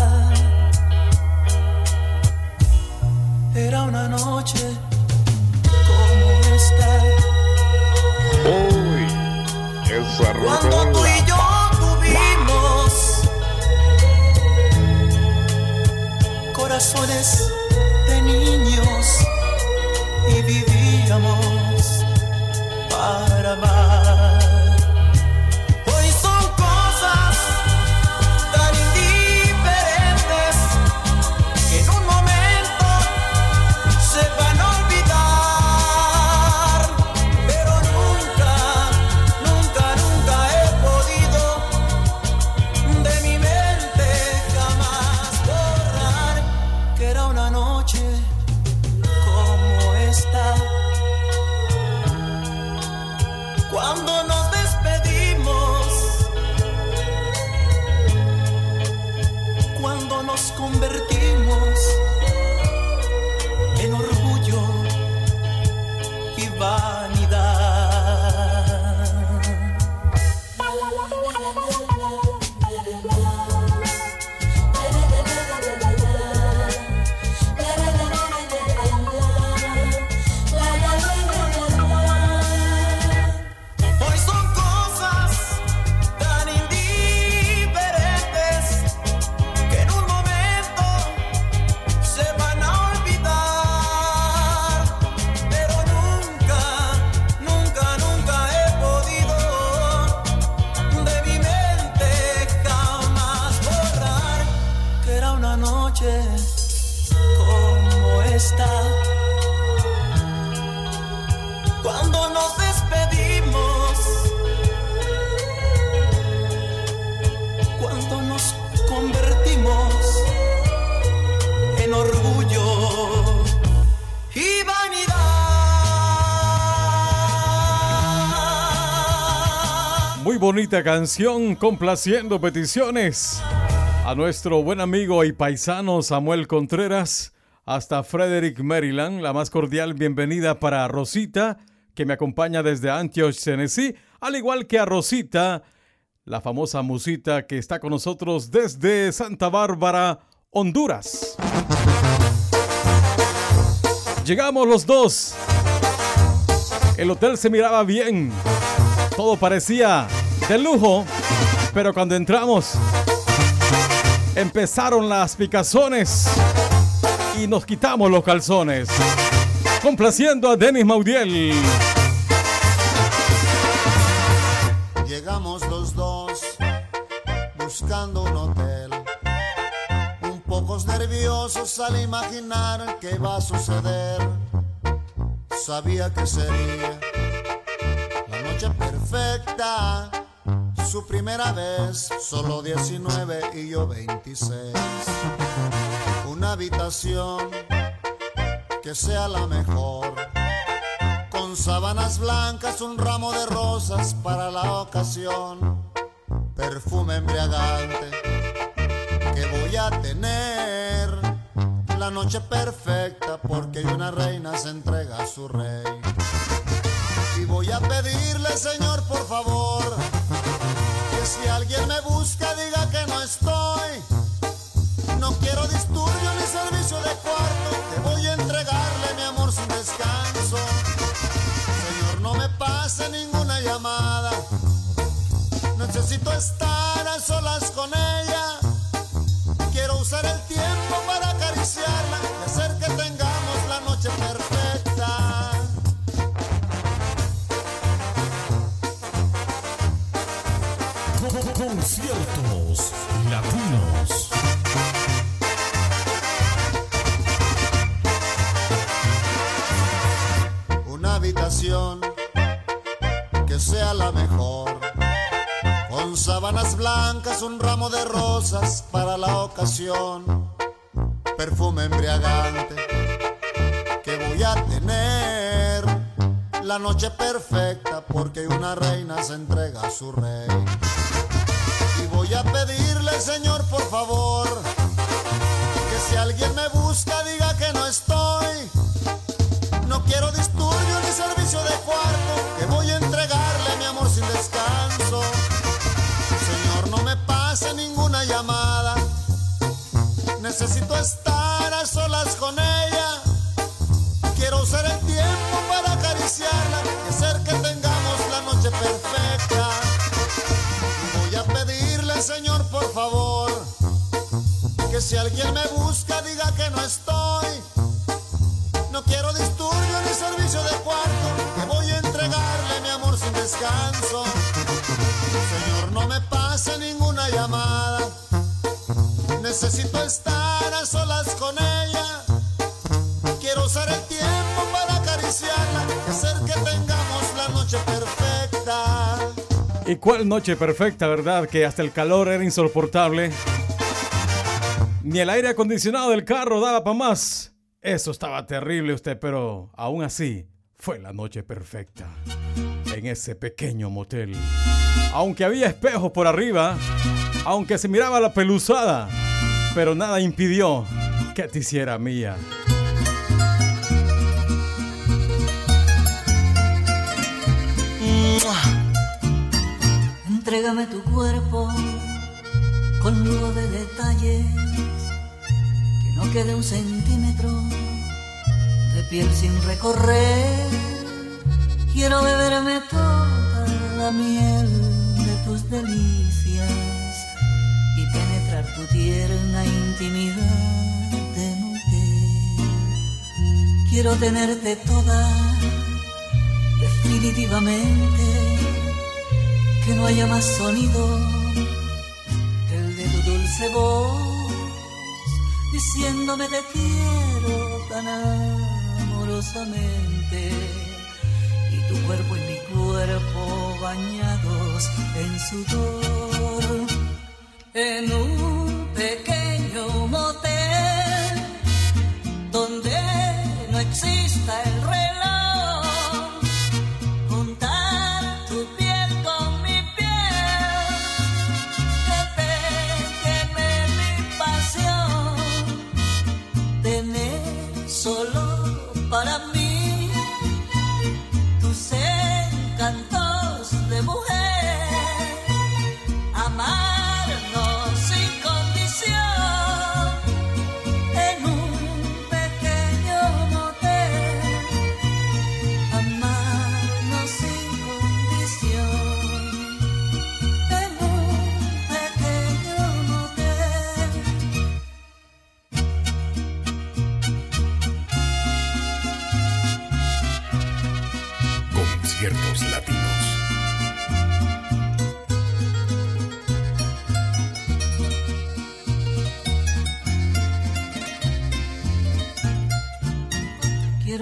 Canción complaciendo peticiones a nuestro buen amigo y paisano Samuel Contreras hasta Frederick, Maryland. La más cordial bienvenida para Rosita, que me acompaña desde Antioch, Tennessee, al igual que a Rosita, la famosa musita que está con nosotros desde Santa Bárbara, Honduras. Llegamos los dos. El hotel se miraba bien. Todo parecía de lujo. Pero cuando entramos, empezaron las picazones y nos quitamos los calzones. Complaciendo a Denis Maudiel. Llegamos los dos buscando un hotel. Un pocos nerviosos al imaginar qué va a suceder. Sabía que sería la noche perfecta. Su primera vez, solo 19 y yo 26. Una habitación que sea la mejor. Con sábanas blancas, un ramo de rosas para la ocasión. Perfume embriagante que voy a tener. La noche perfecta porque una reina se entrega a su rey. Y voy a pedirle, Señor, por favor, si alguien me busca diga que no estoy. No quiero disturbio ni servicio de cuarto, que voy a entregarle mi amor sin descanso. Señor, no me pase ninguna llamada. Necesito estar a solas con ella. Quiero usar el tiempo para acariciarla sábanas blancas, un ramo de rosas para la ocasión. Perfume embriagante que voy a tener. La noche perfecta porque una reina se entrega a su rey. Y voy a pedirle, Señor, por favor, que si alguien me busca diga que no estoy. No quiero disturbio ni servicio de cuarto, que voy a entregarle mi amor sin descanso. Ninguna llamada. Necesito estar a solas con ella. Quiero usar el tiempo para acariciarla y hacer que tengamos la noche perfecta. Voy a pedirle, Señor, por favor, que si alguien me busca diga que no estoy. No quiero disturbio ni servicio de cuarto, que voy a entregarle mi amor sin descanso. Necesito estar a solas con ella. Quiero usar el tiempo para acariciarla y hacer que tengamos la noche perfecta. ¿Y cuál noche perfecta, verdad? Que hasta el calor era insoportable. Ni el aire acondicionado del carro daba para más. Eso estaba terrible usted, pero aún así fue la noche perfecta. En ese pequeño motel. Aunque había espejos por arriba, aunque se miraba la peluzada, pero nada impidió que te hiciera mía. Entrégame tu cuerpo con lujo de detalles, que no quede un centímetro de piel sin recorrer. Quiero beberme toda la miel de tus delicias tu tierna intimidad de mujer. Quiero tenerte toda definitivamente que no haya más sonido que el de tu dulce voz diciéndome te quiero tan amorosamente. Y tu cuerpo y mi cuerpo bañados en sudor. En un pequeño motel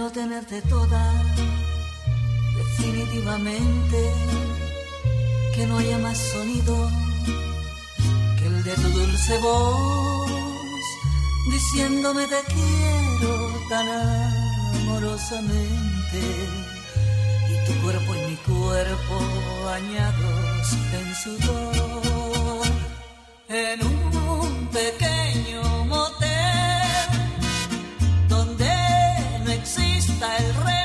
Quiero tenerte toda, definitivamente, que no haya más sonido que el de tu dulce voz, diciéndome te quiero tan amorosamente, y tu cuerpo y mi cuerpo bañados en sudor, en un pequeño motel hasta el rey.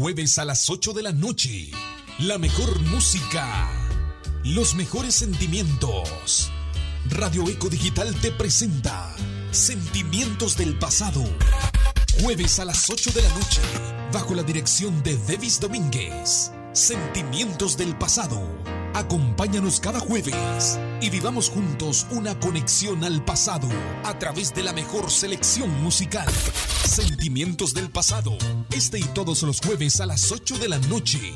Jueves a las 8 de la noche. La mejor música. Los mejores sentimientos. Radio Eco Digital te presenta Sentimientos del Pasado. Jueves a las 8 de la noche. Bajo la dirección de Devis Domínguez. Sentimientos del Pasado. Acompáñanos cada jueves y vivamos juntos una conexión al pasado a través de la mejor selección musical. Sentimientos del pasado. Este y todos los jueves a las 8 de la noche.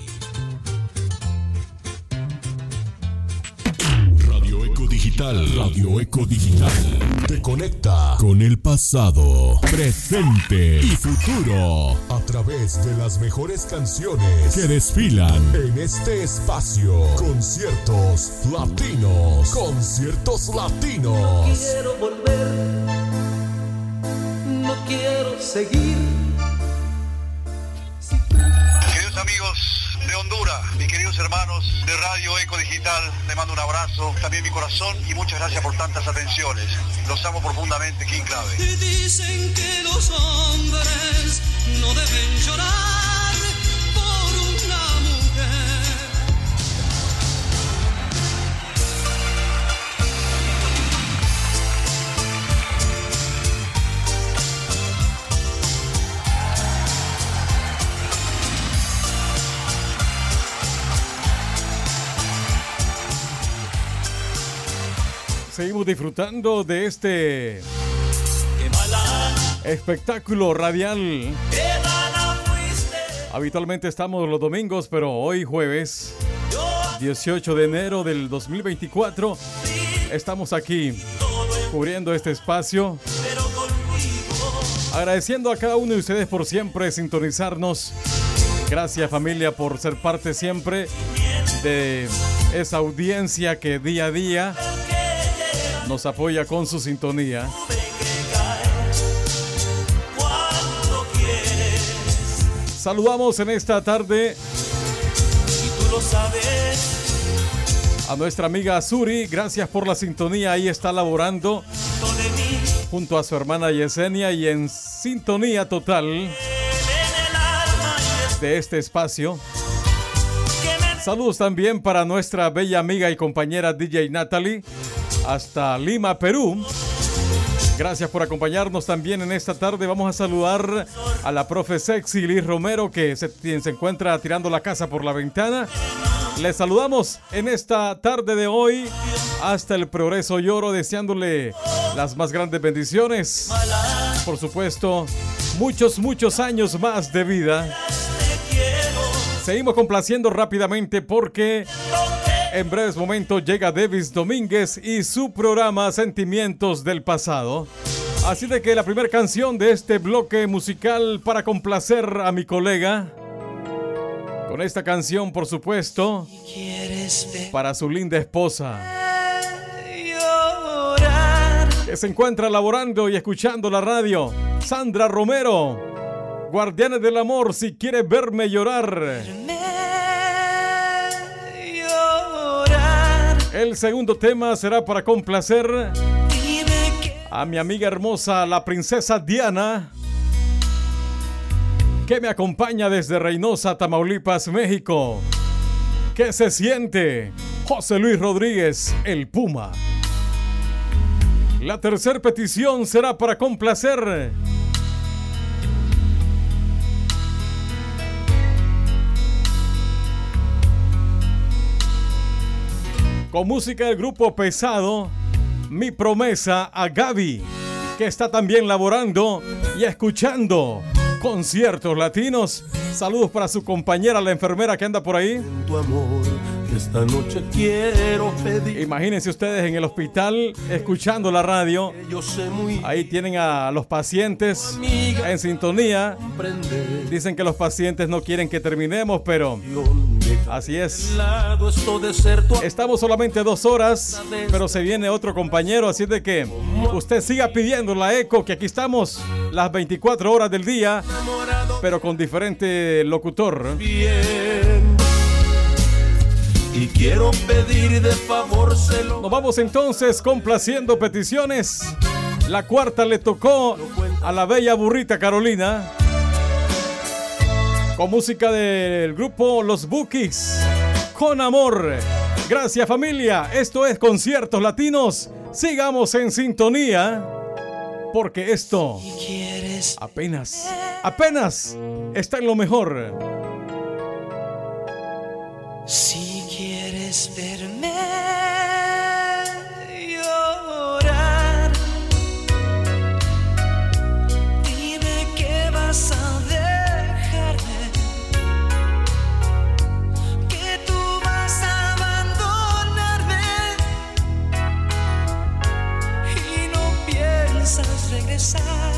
Radio Eco Digital. Te conecta con el pasado, presente y futuro. A través de las mejores canciones que desfilan en este espacio. Conciertos latinos. Conciertos latinos. quiero volver, no quiero seguir. Honduras, mis queridos hermanos de Radio Eco Digital, les mando un abrazo, también mi corazón y muchas gracias por tantas atenciones. Los amo profundamente, King Clave. Dicen que los hombres no deben llorar Seguimos disfrutando de este espectáculo radial Habitualmente estamos los domingos, pero hoy jueves 18 de enero del 2024 estamos aquí cubriendo este espacio. Agradeciendo a cada uno de ustedes por siempre sintonizarnos. Gracias familia por ser parte siempre de esa audiencia que día a día nos apoya con su sintonía. Saludamos en esta tarde a nuestra amiga Suri. Gracias por la sintonía. Ahí está laborando junto a su hermana Yesenia y en sintonía total de este espacio. Saludos también para nuestra bella amiga y compañera DJ Natalie hasta Lima, Perú. Gracias por acompañarnos también en esta tarde. Vamos a saludar a la profe sexy Liz Romero que se, se encuentra tirando la casa por la ventana. Les saludamos en esta tarde de hoy hasta el progreso lloro deseándole las más grandes bendiciones. Por supuesto, muchos, muchos años más de vida. Seguimos complaciendo rápidamente porque en breves momentos llega Davis Domínguez y su programa Sentimientos del Pasado. Así de que la primera canción de este bloque musical para complacer a mi colega. Con esta canción, por supuesto, para su linda esposa. Que se encuentra laborando y escuchando la radio. Sandra Romero. Guardianes del Amor, si quieres verme llorar. El segundo tema será para complacer a mi amiga hermosa, la princesa Diana, que me acompaña desde Reynosa, Tamaulipas, México. ¿Qué se siente? José Luis Rodríguez, el Puma. La tercera petición será para complacer con música del grupo Pesado, mi promesa a Gaby, que está también laborando y escuchando conciertos latinos. Saludos para su compañera, la enfermera que anda por ahí. Esta noche quiero pedir. Imagínense ustedes en el hospital escuchando la radio. Ahí tienen a los pacientes en sintonía. Dicen que los pacientes no quieren que terminemos, pero así es. Estamos solamente dos horas, pero se viene otro compañero, así de que usted siga pidiendo la eco, que aquí estamos las 24 horas del día, pero con diferente locutor. bien. Y quiero pedir de favor se lo Nos vamos entonces complaciendo peticiones. La cuarta le tocó a la bella burrita Carolina. Con música del grupo Los Bookies. Con amor. Gracias familia. Esto es Conciertos Latinos. Sigamos en sintonía. Porque esto apenas, apenas está en lo mejor. Si quieres verme llorar, dime que vas a dejarme, que tú vas a abandonarme. Y no piensas regresar.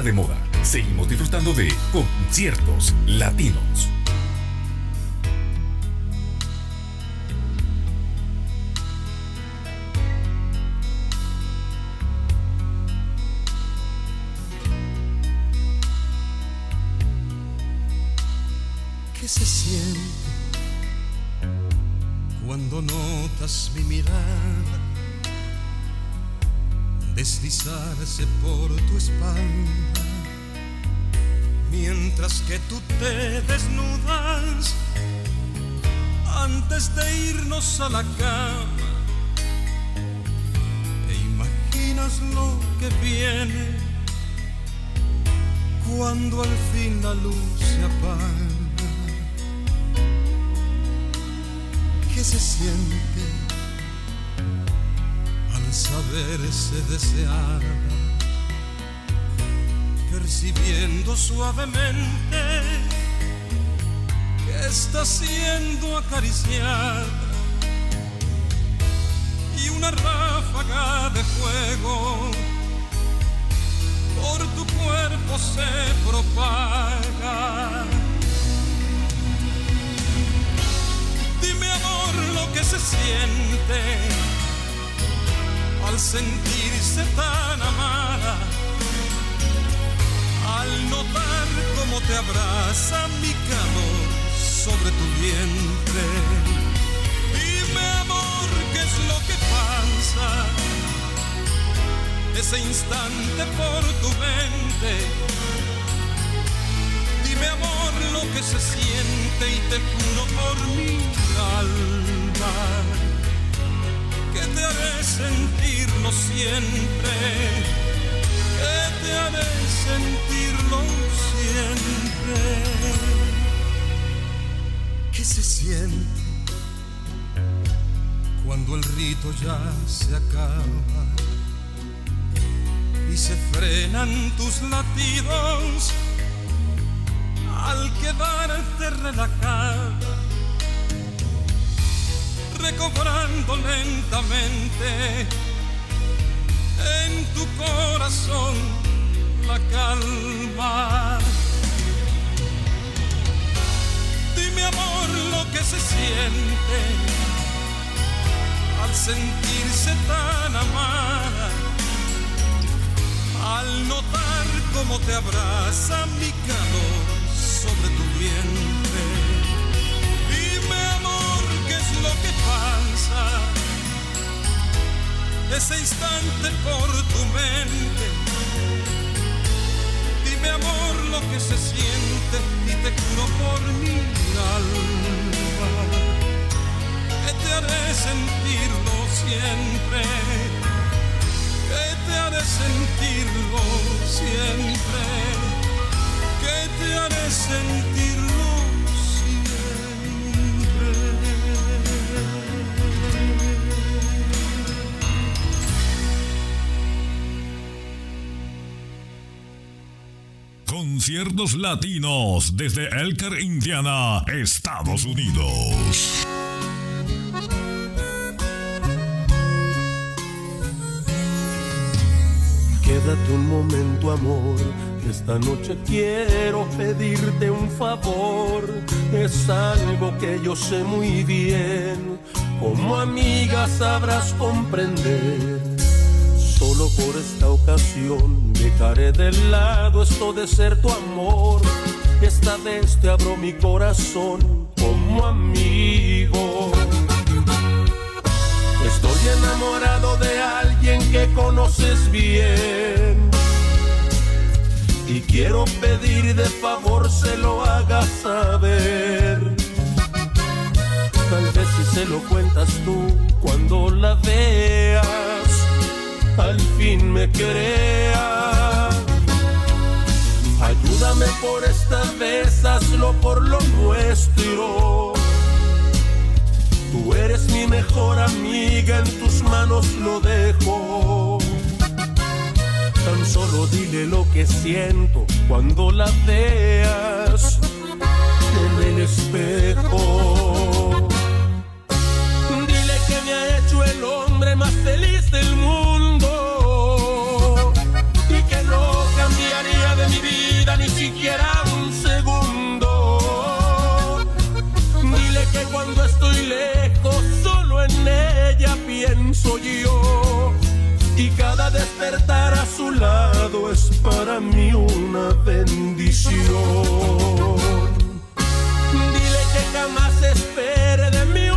De moda. Seguimos disfrutando de conciertos latinos. A la cama e imaginas lo que viene cuando al fin la luz se apaga. ¿Qué se siente al saberse deseada? Percibiendo suavemente que está siendo acariciada una ráfaga de fuego por tu cuerpo se propaga. Dime amor lo que se siente al sentirse tan amada, al notar cómo te abraza mi calor sobre tu vientre. Ese instante por tu mente. Dime amor lo que se siente y te juro por mi alma que te haré sentirlo siempre, que te haré sentirlo siempre. ¿Qué se siente cuando el rito ya se acaba? y se frenan tus latidos al quedarte relajada, recobrando lentamente en tu corazón la calma. Dime amor lo que se siente sentirse tan amada al notar cómo te abraza mi calor sobre tu vientre. Dime amor, ¿qué es lo que pasa? Ese instante por tu mente. Dime amor lo que se siente y te juro por mi alma que te haré sentirlo siempre que te haré sentirlo siempre, que te haré sentirlo Conciertos latinos desde Elker, Indiana, Estados Unidos. Quédate un momento, amor. Esta noche quiero pedirte un favor. Es algo que yo sé muy bien. Como amiga sabrás comprender. Solo por esta ocasión dejaré de lado esto de ser tu amor. Esta vez te abro mi corazón como amigo. Estoy enamorado de alguien que conoces bien. Y quiero pedir de favor se lo hagas saber. Tal vez si se lo cuentas tú cuando la veas, al fin me crea. Ayúdame por esta vez, hazlo por lo nuestro. Tú eres mi mejor amiga, en tus manos lo dejo. Tan solo dile lo que siento cuando la veas en el espejo. Dile que me ha hecho el hombre más feliz del mundo Y cada despertar a su lado es para mí una bendición. Dile que jamás espere de mí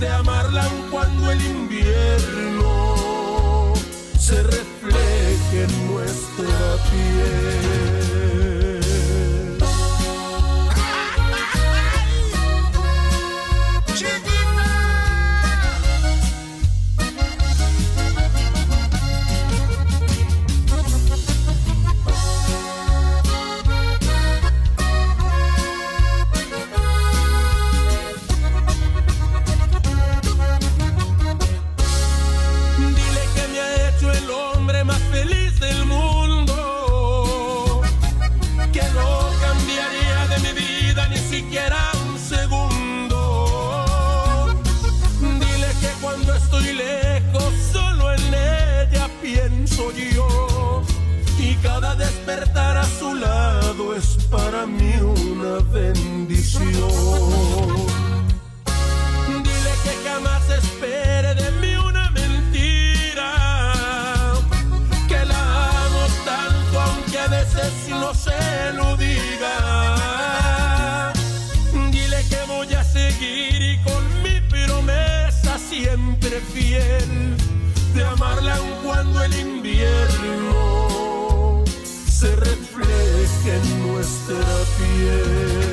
de amarla aun cuando el invierno se refleje en nuestra piel. Para mí una bendición. Dile que jamás espere de mí una mentira. Que la amo tanto aunque a veces no se lo diga. Dile que voy a seguir y con mi promesa siempre fiel de amarla aun cuando el invierno en nuestra piel.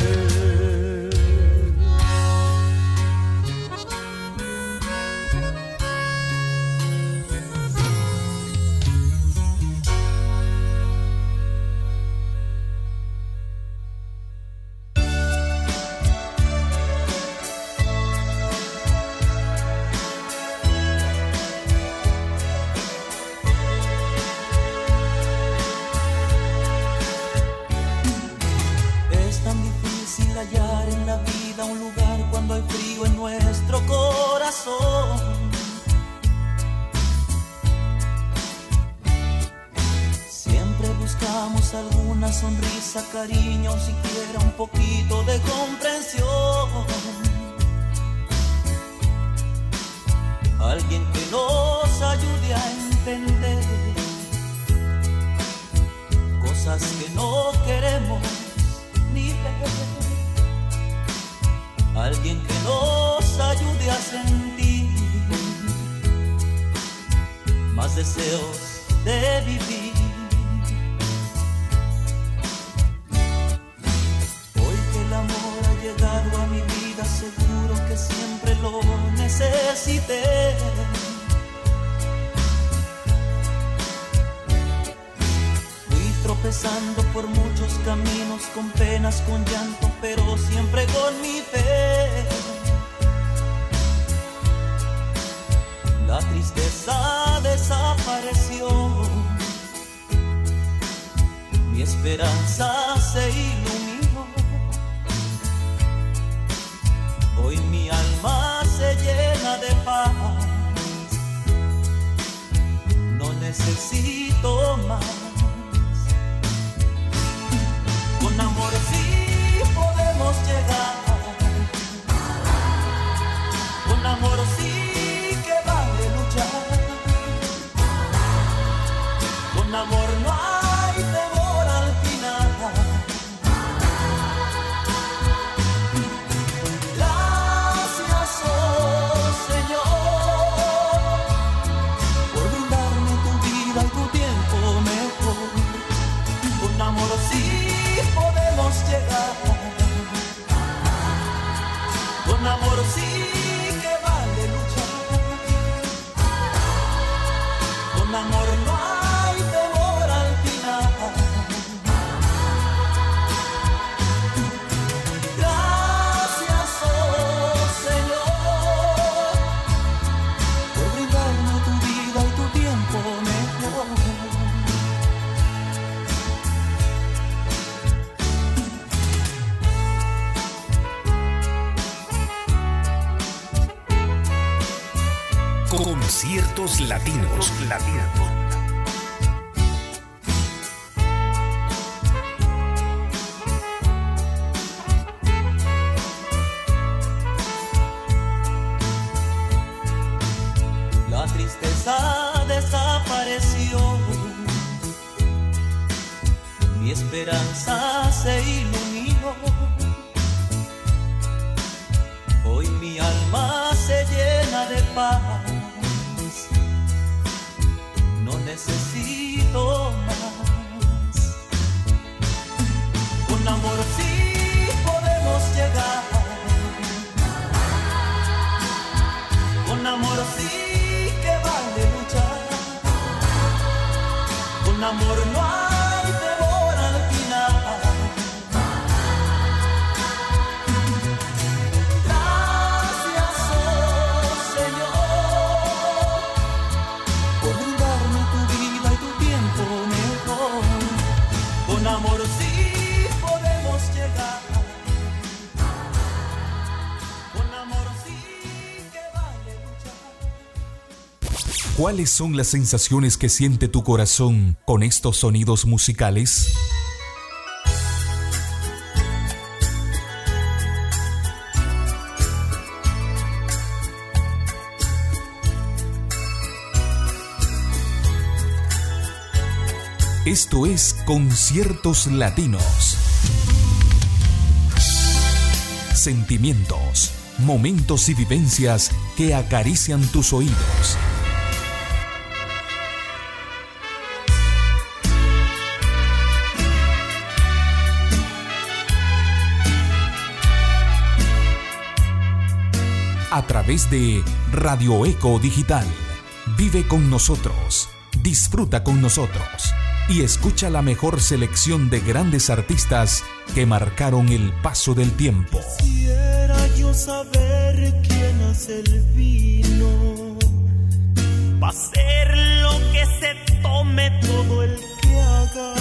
Alguna sonrisa, cariño, siquiera un poquito de comprensión. Alguien que nos ayude a entender cosas que no queremos ni ver. Alguien que nos ayude a sentir más deseos de vivir. Fui tropezando por muchos caminos, con penas, con llanto, pero siempre con mi fe. La tristeza desapareció, mi esperanza se iluminó. No necesito amor sí Conciertos ¿Cuáles son las sensaciones que siente tu corazón con estos sonidos musicales? Esto es Conciertos Latinos. Sentimientos, momentos y vivencias que acarician tus oídos. A través de Radio Eco Digital. Vive con nosotros, disfruta con nosotros y escucha la mejor selección de grandes artistas que marcaron el paso del tiempo. Quisiera yo saber quién hace el vino. Va a ser lo que se tome todo el que haga.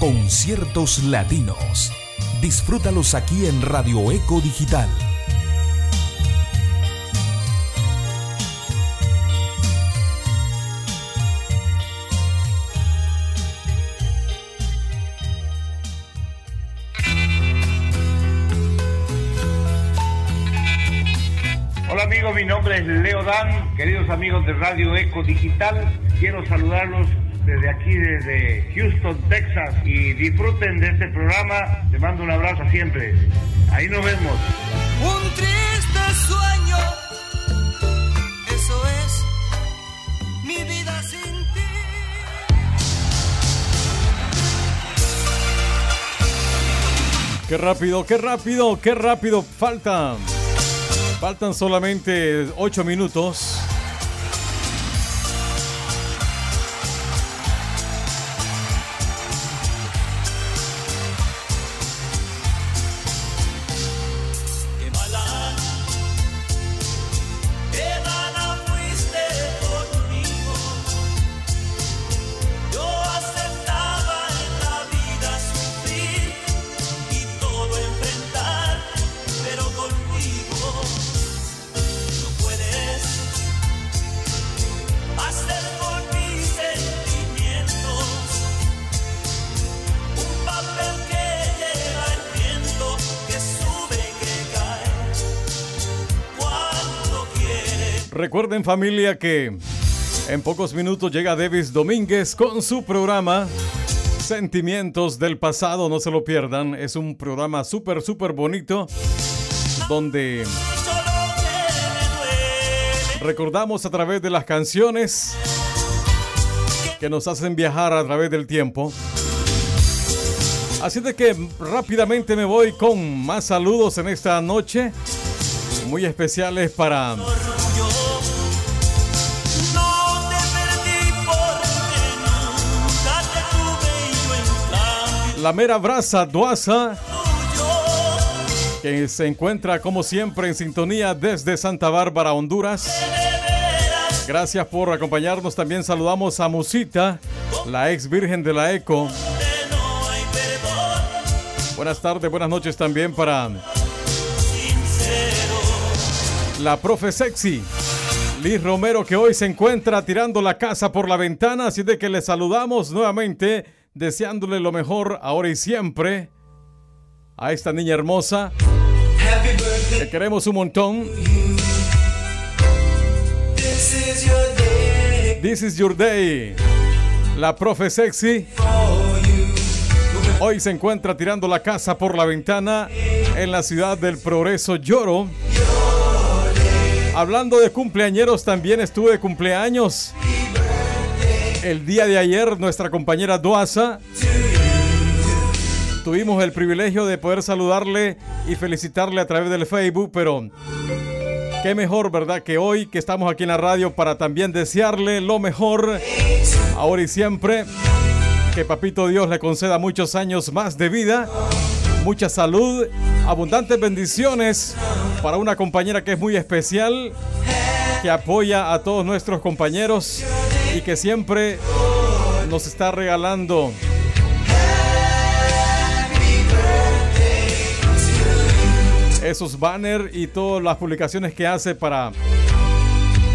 Conciertos latinos. Disfrútalos aquí en Radio Eco Digital. Hola amigos, mi nombre es Leo Dan, queridos amigos de Radio Eco Digital, quiero saludarlos desde aquí, desde Houston, Texas, y disfruten de este programa, te mando un abrazo siempre, ahí nos vemos. Un triste sueño, eso es mi vida sin ti. Qué rápido, qué rápido, qué rápido. Faltan. Faltan solamente 8 minutos. Familia que en pocos minutos llega Davis Domínguez con su programa Sentimientos del pasado, no se lo pierdan. Es un programa súper, súper bonito donde recordamos a través de las canciones que nos hacen viajar a través del tiempo. Así de que rápidamente me voy con más saludos en esta noche, muy especiales para la mera brasa Duasa, que se encuentra como siempre en sintonía desde Santa Bárbara, Honduras. Gracias por acompañarnos. También saludamos a Musita, la ex virgen de la Eco. Buenas tardes, buenas noches también para la profe sexy. Liz Romero que hoy se encuentra tirando la casa por la ventana, así de que le saludamos nuevamente, deseándole lo mejor ahora y siempre a esta niña hermosa. Que queremos un montón. This is your day. La profe sexy. Hoy se encuentra tirando la casa por la ventana en la ciudad del Progreso Lloro. Hablando de cumpleañeros, también estuve de cumpleaños. El día de ayer, nuestra compañera Duasa. Tuvimos el privilegio de poder saludarle y felicitarle a través del Facebook, pero qué mejor, ¿verdad? Que hoy que estamos aquí en la radio para también desearle lo mejor, ahora y siempre. Que Papito Dios le conceda muchos años más de vida, mucha salud, abundantes bendiciones para una compañera que es muy especial, que apoya a todos nuestros compañeros y que siempre nos está regalando esos banners y todas las publicaciones que hace para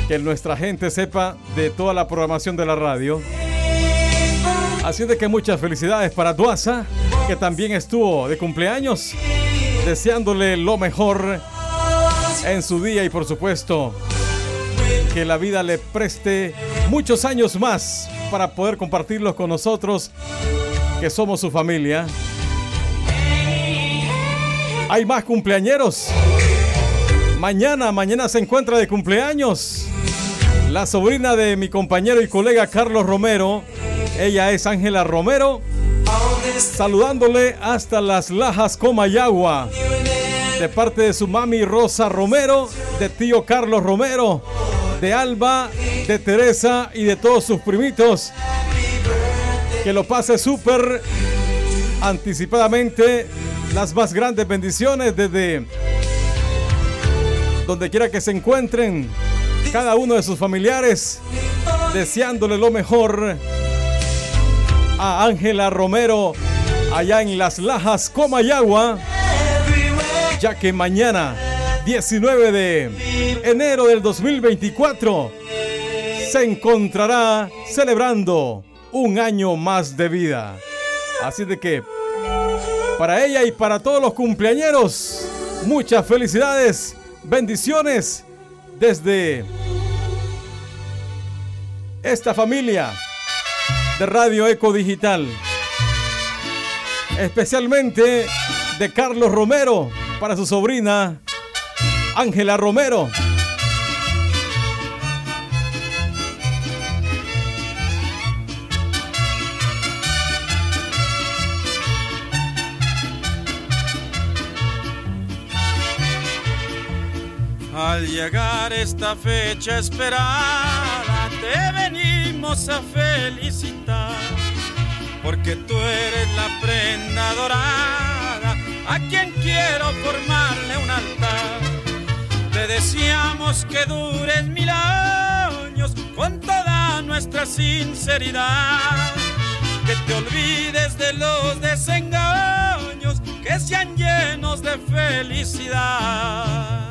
que nuestra gente sepa de toda la programación de la radio. Así de que muchas felicidades para Duasa, que también estuvo de cumpleaños, deseándole lo mejor en su día y por supuesto que la vida le preste muchos años más para poder compartirlos con nosotros, que somos su familia. Hay más cumpleañeros. Mañana, mañana se encuentra de cumpleaños la sobrina de mi compañero y colega Carlos Romero. Ella es Ángela Romero. Saludándole hasta las Lajas Comayagua. De parte de su mami Rosa Romero, de tío Carlos Romero, de Alba, de Teresa y de todos sus primitos. Que lo pase súper anticipadamente las más grandes bendiciones desde donde quiera que se encuentren cada uno de sus familiares, deseándole lo mejor a Ángela Romero allá en Las Lajas, Comayagua, ya que mañana, 19 de enero del 2024, se encontrará celebrando un año más de vida. Así de que para ella y para todos los cumpleañeros, muchas felicidades, bendiciones desde esta familia de Radio Eco Digital. Especialmente de Carlos Romero para su sobrina Ángela Romero. Al llegar esta fecha esperada, te venimos a felicitar, porque tú eres la prenda dorada a quien quiero formarle un altar. Te deseamos que dures mil años con toda nuestra sinceridad, que te olvides de los desengaños, que sean llenos de felicidad.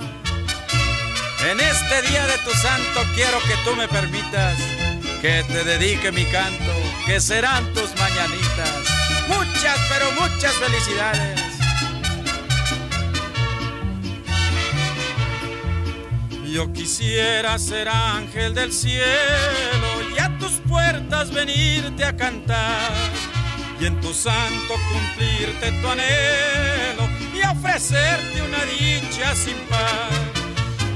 En este día de tu santo quiero que tú me permitas que te dedique mi canto, que serán tus mañanitas. Muchas, pero muchas felicidades. Yo quisiera ser ángel del cielo y a tus puertas venirte a cantar y en tu santo cumplirte tu anhelo y ofrecerte una dicha sin par.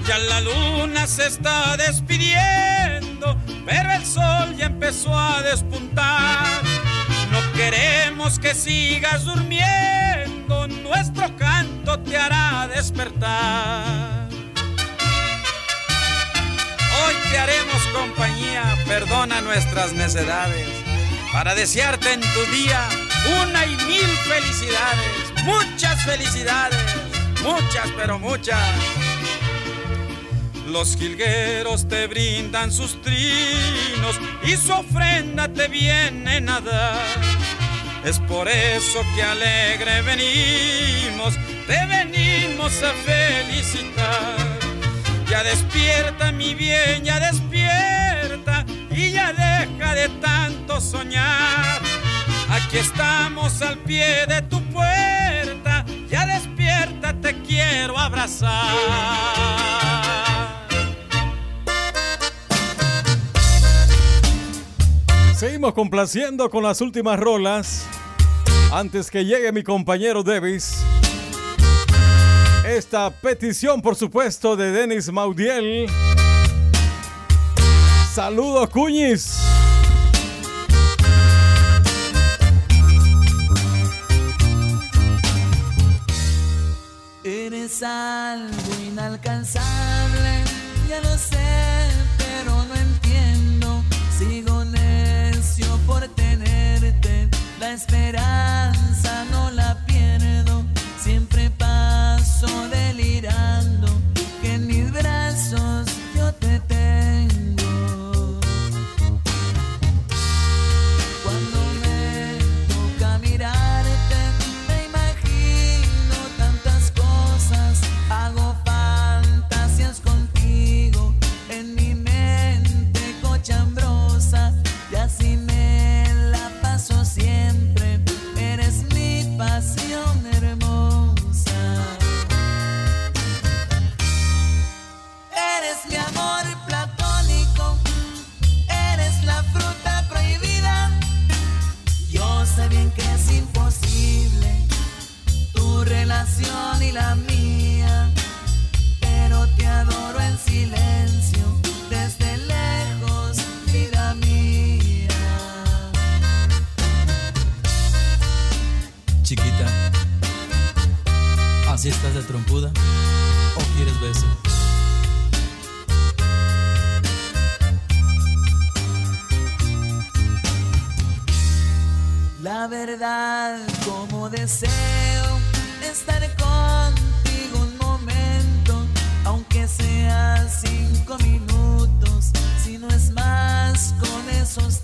Ya la luna se está despidiendo, pero el sol ya empezó a despuntar. No queremos que sigas durmiendo, nuestro canto te hará despertar. Te haremos compañía, perdona nuestras necedades, para desearte en tu día una y mil felicidades, muchas felicidades, muchas, pero muchas. Los jilgueros te brindan sus trinos y su ofrenda te vienen a dar. Es por eso que alegre venimos, te venimos a felicitar. Ya despierta mi bien, ya despierta y ya deja de tanto soñar. Aquí estamos al pie de tu puerta, ya despierta, te quiero abrazar. Seguimos complaciendo con las últimas rolas. Antes que llegue mi compañero Davis. Esta petición, por supuesto, de Denis Maudiel. Saludos, Cuñis. Eres algo inalcanzable, ya lo sé, pero no entiendo. Sigo necio por tenerte, la esperanza no. Siempre paso delirando, Verdad, como deseo estar contigo un momento, aunque sea cinco minutos, si no es más, con esos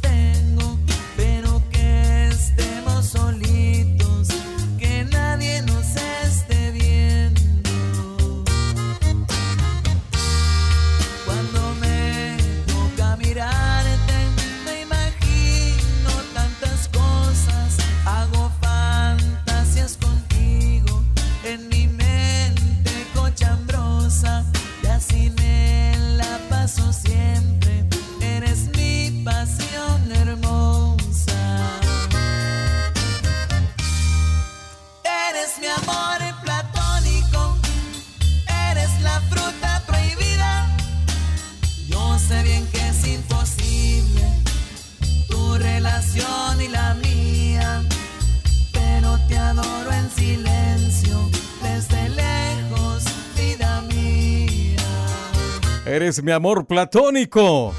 Eres mi amor platónico.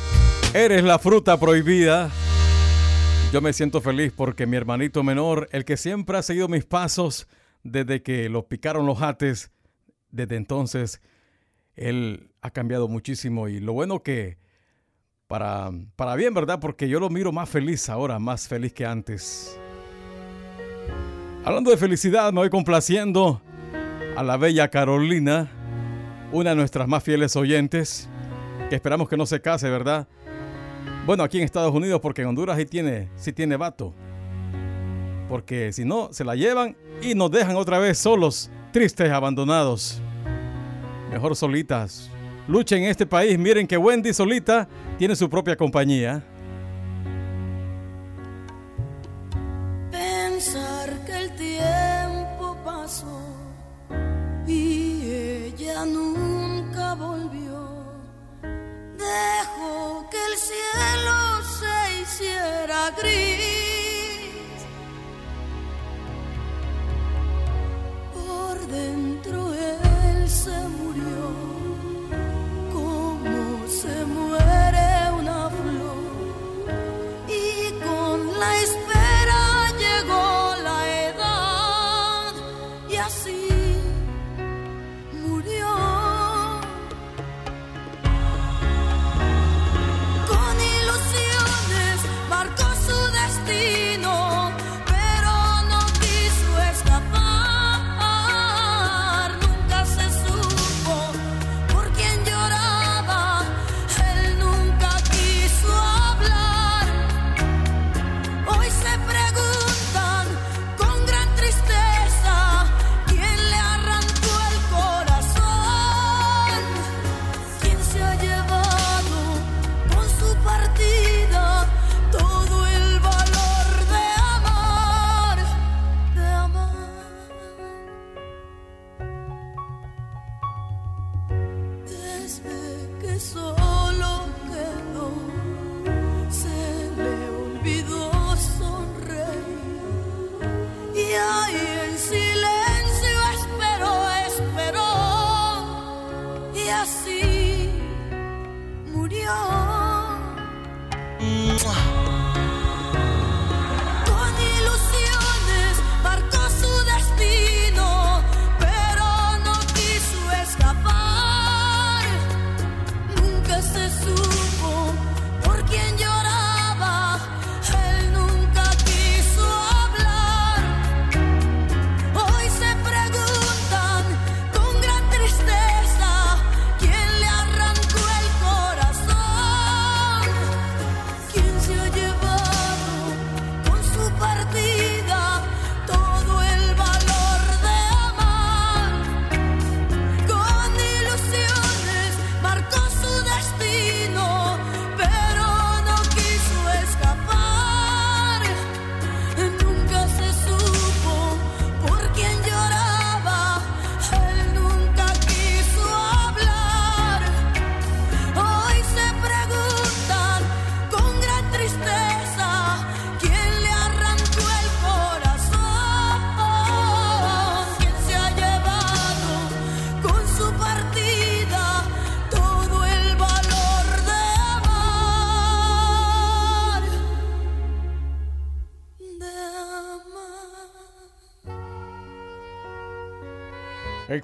Eres la fruta prohibida. Yo me siento feliz porque mi hermanito menor, el que siempre ha seguido mis pasos desde que lo picaron los jates, desde entonces, él ha cambiado muchísimo y lo bueno que para, para bien, ¿verdad? Porque yo lo miro más feliz ahora, más feliz que antes. Hablando de felicidad, me voy complaciendo a la bella Carolina, una de nuestras más fieles oyentes, que esperamos que no se case, ¿verdad? Bueno, aquí en Estados Unidos, porque en Honduras sí tiene, sí tiene vato. Porque si no, se la llevan y nos dejan otra vez solos, tristes, abandonados. Mejor solitas. Luchen en este país. Miren que Wendy solita tiene su propia compañía. Dejó que el cielo se hiciera gris. Por dentro él se murió como se muere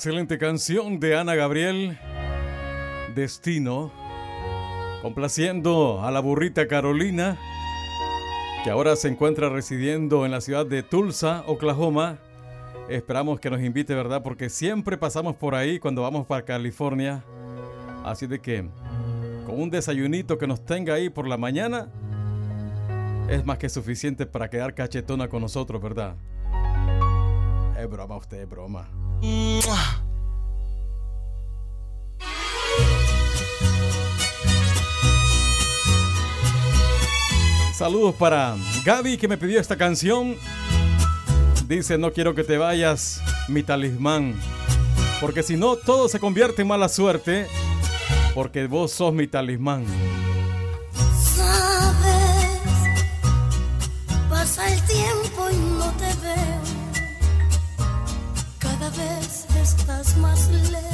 Excelente canción de Ana Gabriel, Destino, complaciendo a la burrita Carolina, que ahora se encuentra residiendo en la ciudad de Tulsa, Oklahoma. Esperamos que nos invite, ¿verdad? Porque siempre pasamos por ahí cuando vamos para California. Así de que, con un desayunito que nos tenga ahí por la mañana, es más que suficiente para quedar cachetona con nosotros, ¿verdad? Es broma usted, es broma. Saludos para Gaby que me pidió esta canción. Dice, no quiero que te vayas, mi talismán. Porque si no, todo se convierte en mala suerte. Porque vos sos mi talismán. Estás más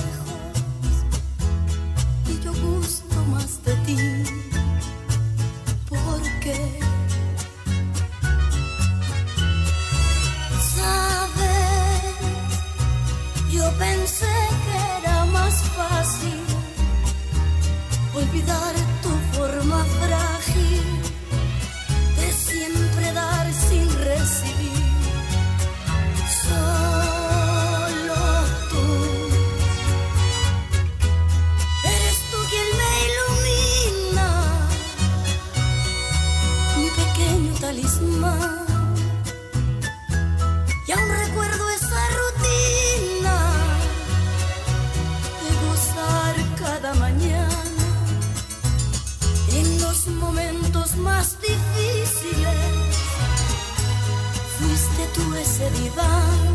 ese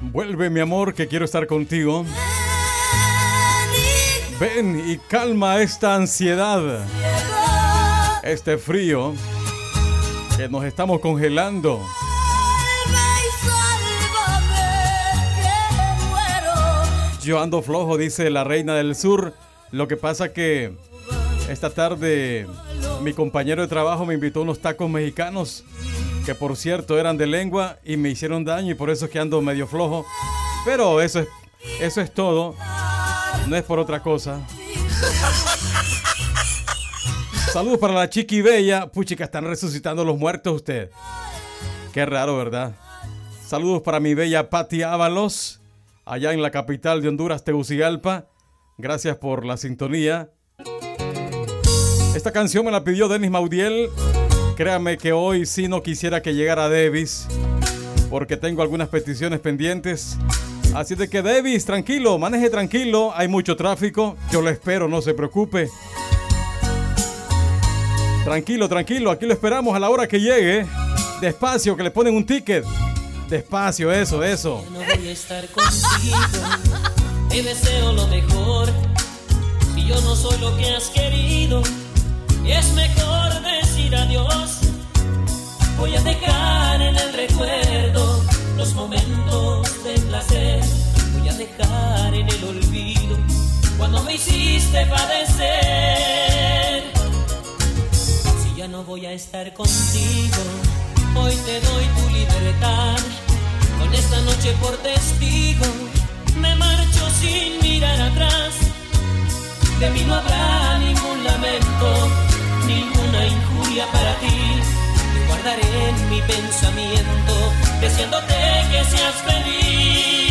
Vuelve, mi amor, que quiero estar contigo. Ven y calma esta ansiedad, este frío, que nos estamos congelando. Yo ando flojo, dice la reina del sur. Lo que pasa que Esta tarde mi compañero de trabajo me invitó a unos tacos mexicanos que por cierto eran de lengua y me hicieron daño y por eso es que ando medio flojo. Pero eso es, eso es todo. No es por otra cosa. Saludos para la chiqui bella. Puchica, están resucitando los muertos usted. Qué raro, ¿verdad? Saludos para mi bella Patti Ábalos, allá en la capital de Honduras, Tegucigalpa. Gracias por la sintonía. Esta canción me la pidió Denis Maudiel. Créame que hoy sí no quisiera que llegara Davis, porque tengo algunas peticiones pendientes. Así de que Davis, tranquilo, maneje tranquilo, hay mucho tráfico. Yo lo espero, no se preocupe. Tranquilo, tranquilo, aquí lo esperamos a la hora que llegue. Despacio, que le ponen un ticket. Despacio, eso, eso. No voy a estar contigo, deseo lo mejor. Si yo no soy lo que has querido, es mejor. Voy a dejar en el recuerdo los momentos de placer. Voy a dejar en el olvido cuando me hiciste padecer. Si ya no voy a estar contigo, hoy te doy tu libertad. Con esta noche por testigo, me marcho sin mirar atrás. De mí no habrá ningún lamento, ninguna injuria para ti. Guardaré en mi pensamiento, deseándote que seas feliz.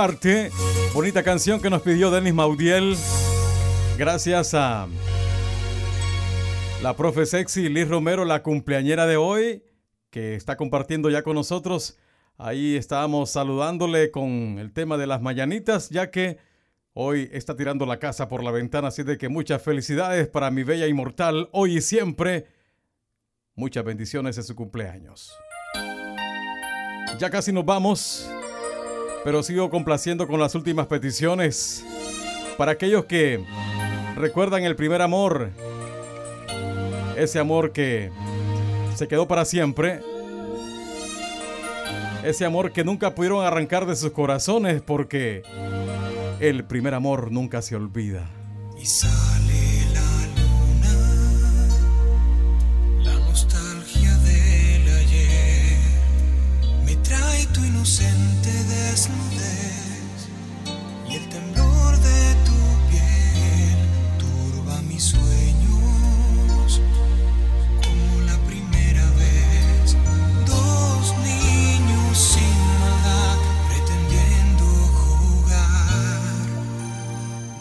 Dejarte. Bonita canción que nos pidió Denis Maudiel. Gracias a la profe sexy Liz Romero, la cumpleañera de hoy, que está compartiendo ya con nosotros. Ahí estábamos saludándole con el tema de las mañanitas, ya que hoy está tirando la casa por la ventana. Así de que muchas felicidades para mi bella inmortal, hoy y siempre. Muchas bendiciones en su cumpleaños. Ya casi nos vamos, pero sigo complaciendo con las últimas peticiones. Para aquellos que recuerdan el primer amor, ese amor que se quedó para siempre, ese amor que nunca pudieron arrancar de sus corazones porque el primer amor nunca se olvida. Y sale la luna, la nostalgia del ayer me trae tu inocente desnudez y el temblor de tu piel turba mis sueños como la primera vez. Dos niños sin maldad pretendiendo jugar.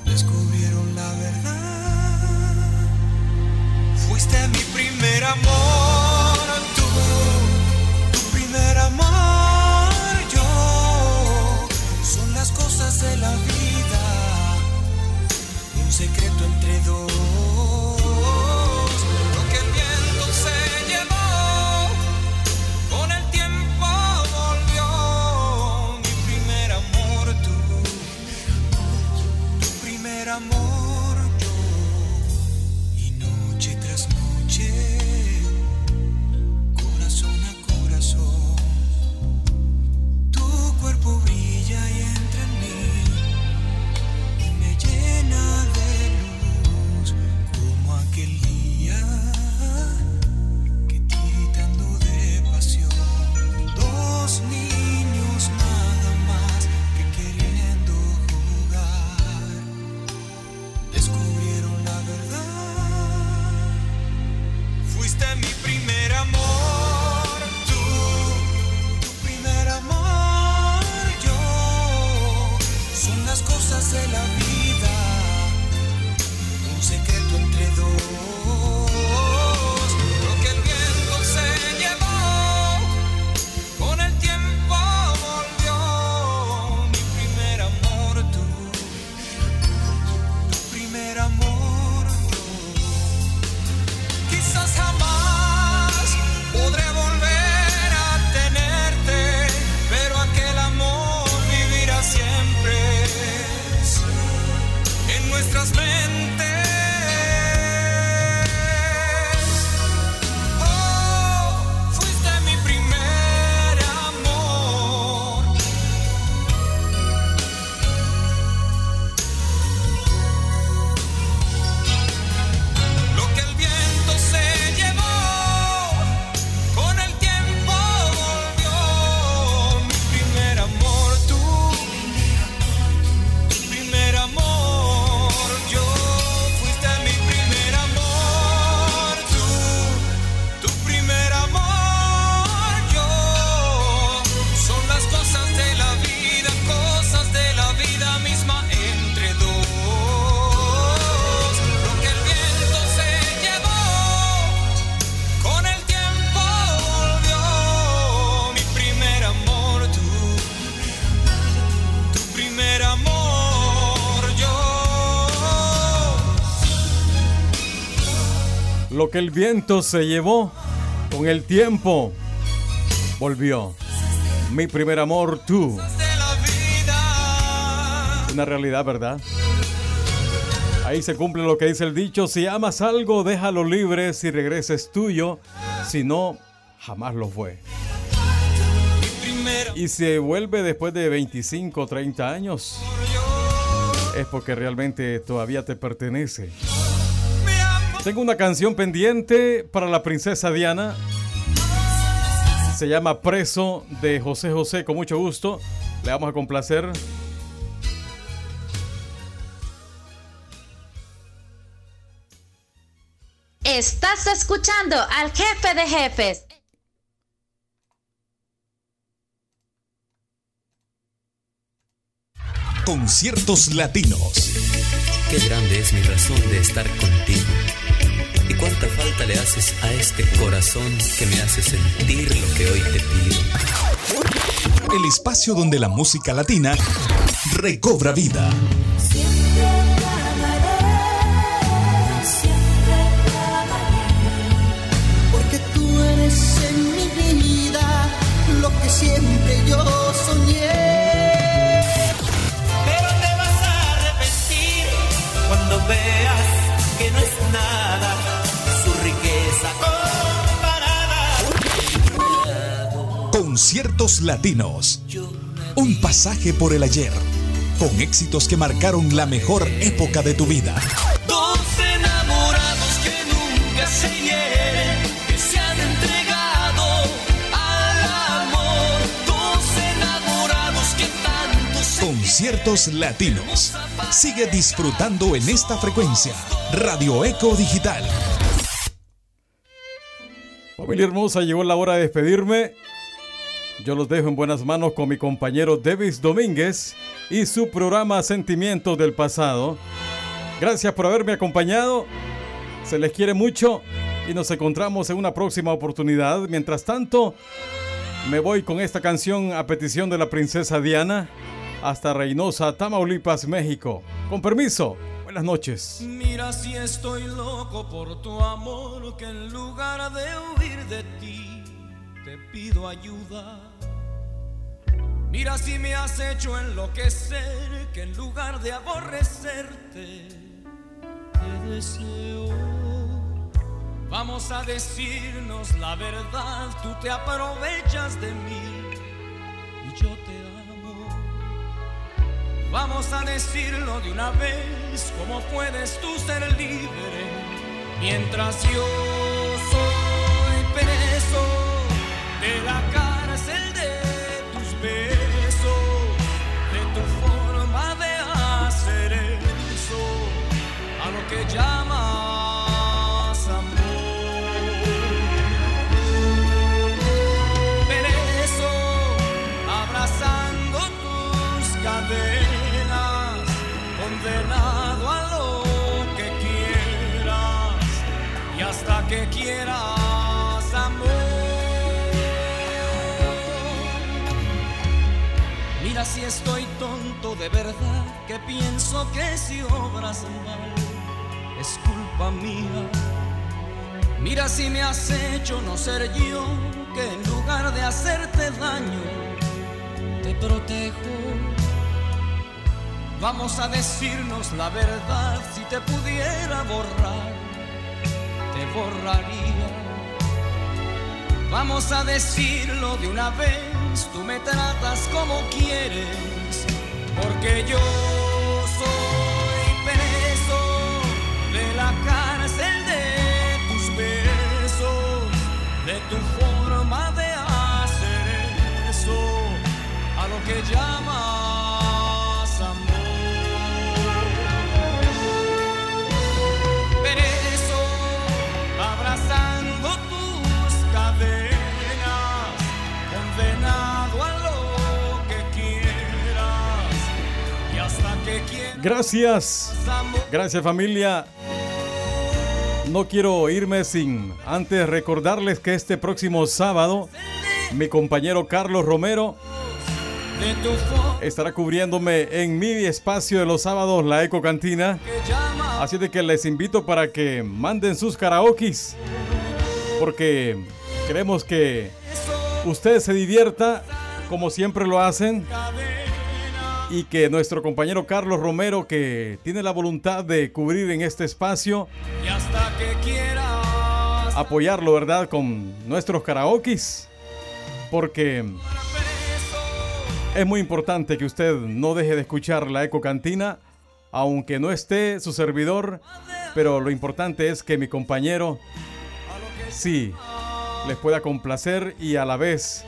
Descubrieron la verdad. Fuiste mi primer amor, miedo. El viento se llevó, con el tiempo volvió. Mi primer amor, tú. Una realidad, ¿verdad? Ahí se cumple lo que dice el dicho, si amas algo, déjalo libre, si regreses tuyo, si no, jamás lo fue. Y si vuelve después de 25 o 30 años, es porque realmente todavía te pertenece. Tengo una canción pendiente para la princesa Diana. Se llama Preso de José José, con mucho gusto. Le vamos a complacer. Estás escuchando al jefe de jefes. Conciertos latinos. Qué grande es mi razón de estar contigo. Y cuánta falta le haces a este corazón que me hace sentir lo que hoy te pido. El espacio donde la música latina recobra vida. Conciertos latinos. Un pasaje por el ayer. Con éxitos que marcaron la mejor época de tu vida. Dos enamorados que nunca se hieren, que se han entregado al amor. Dos enamorados que tanto se Conciertos latinos. Sigue disfrutando en esta frecuencia. Radio Eco Digital. Familia hermosa, llegó la hora de despedirme. Yo los dejo en buenas manos con mi compañero Davis Domínguez y su programa Sentimientos del Pasado. Gracias por haberme acompañado. Se les quiere mucho y nos encontramos en una próxima oportunidad. Mientras tanto, me voy con esta canción a petición de la princesa Diana hasta Reynosa, Tamaulipas, México. Con permiso, buenas noches. Mira si estoy loco por tu amor, que en lugar de huir de ti, te pido ayuda. Mira si me has hecho enloquecer, que en lugar de aborrecerte, te deseo. Vamos a decirnos la verdad, tú te aprovechas de mí y yo te amo. Vamos a decirlo de una vez, ¿cómo puedes tú ser libre mientras yo soy preso de la que llamas amor? Preso, abrazando tus cadenas, condenado a lo que quieras y hasta que quieras amor. Mira si estoy tonto de verdad, que pienso que si obras mal es culpa mía. Mira si me has hecho no ser yo, que en lugar de hacerte daño, te protejo. Vamos a decirnos la verdad, si te pudiera borrar, te borraría. Vamos a decirlo de una vez, tú me tratas como quieres, porque yo soy la cárcel de tus besos, de tu forma de hacer eso, a lo que llamas amor. Preso, abrazando tus cadenas, condenado a lo que quieras y hasta que quieras. Gracias. Gracias familia. No quiero irme sin antes recordarles que este próximo sábado mi compañero Carlos Romero estará cubriéndome en mi espacio de los sábados, la Eco Cantina. Así de que les invito para que manden sus karaokis. Porque queremos que usted se divierta como siempre lo hacen. Y que nuestro compañero Carlos Romero, que tiene la voluntad de cubrir en este espacio, y hasta que quieras apoyarlo, ¿verdad? Con nuestros karaokis. Porque es muy importante que usted no deje de escuchar la Eco Cantina, aunque no esté su servidor, pero lo importante es que mi compañero sí les pueda complacer y a la vez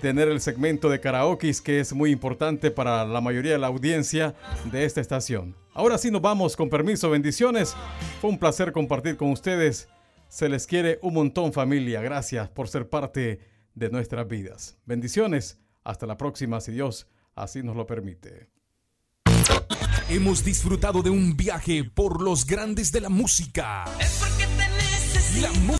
tener el segmento de karaoke que es muy importante para la mayoría de la audiencia de esta estación. Ahora sí nos vamos, con permiso, bendiciones. Fue un placer compartir con ustedes. Se les quiere un montón familia. Gracias por ser parte de nuestras vidas. Bendiciones. Hasta la próxima, si Dios así nos lo permite. Hemos disfrutado de un viaje por los grandes de la música. La mu-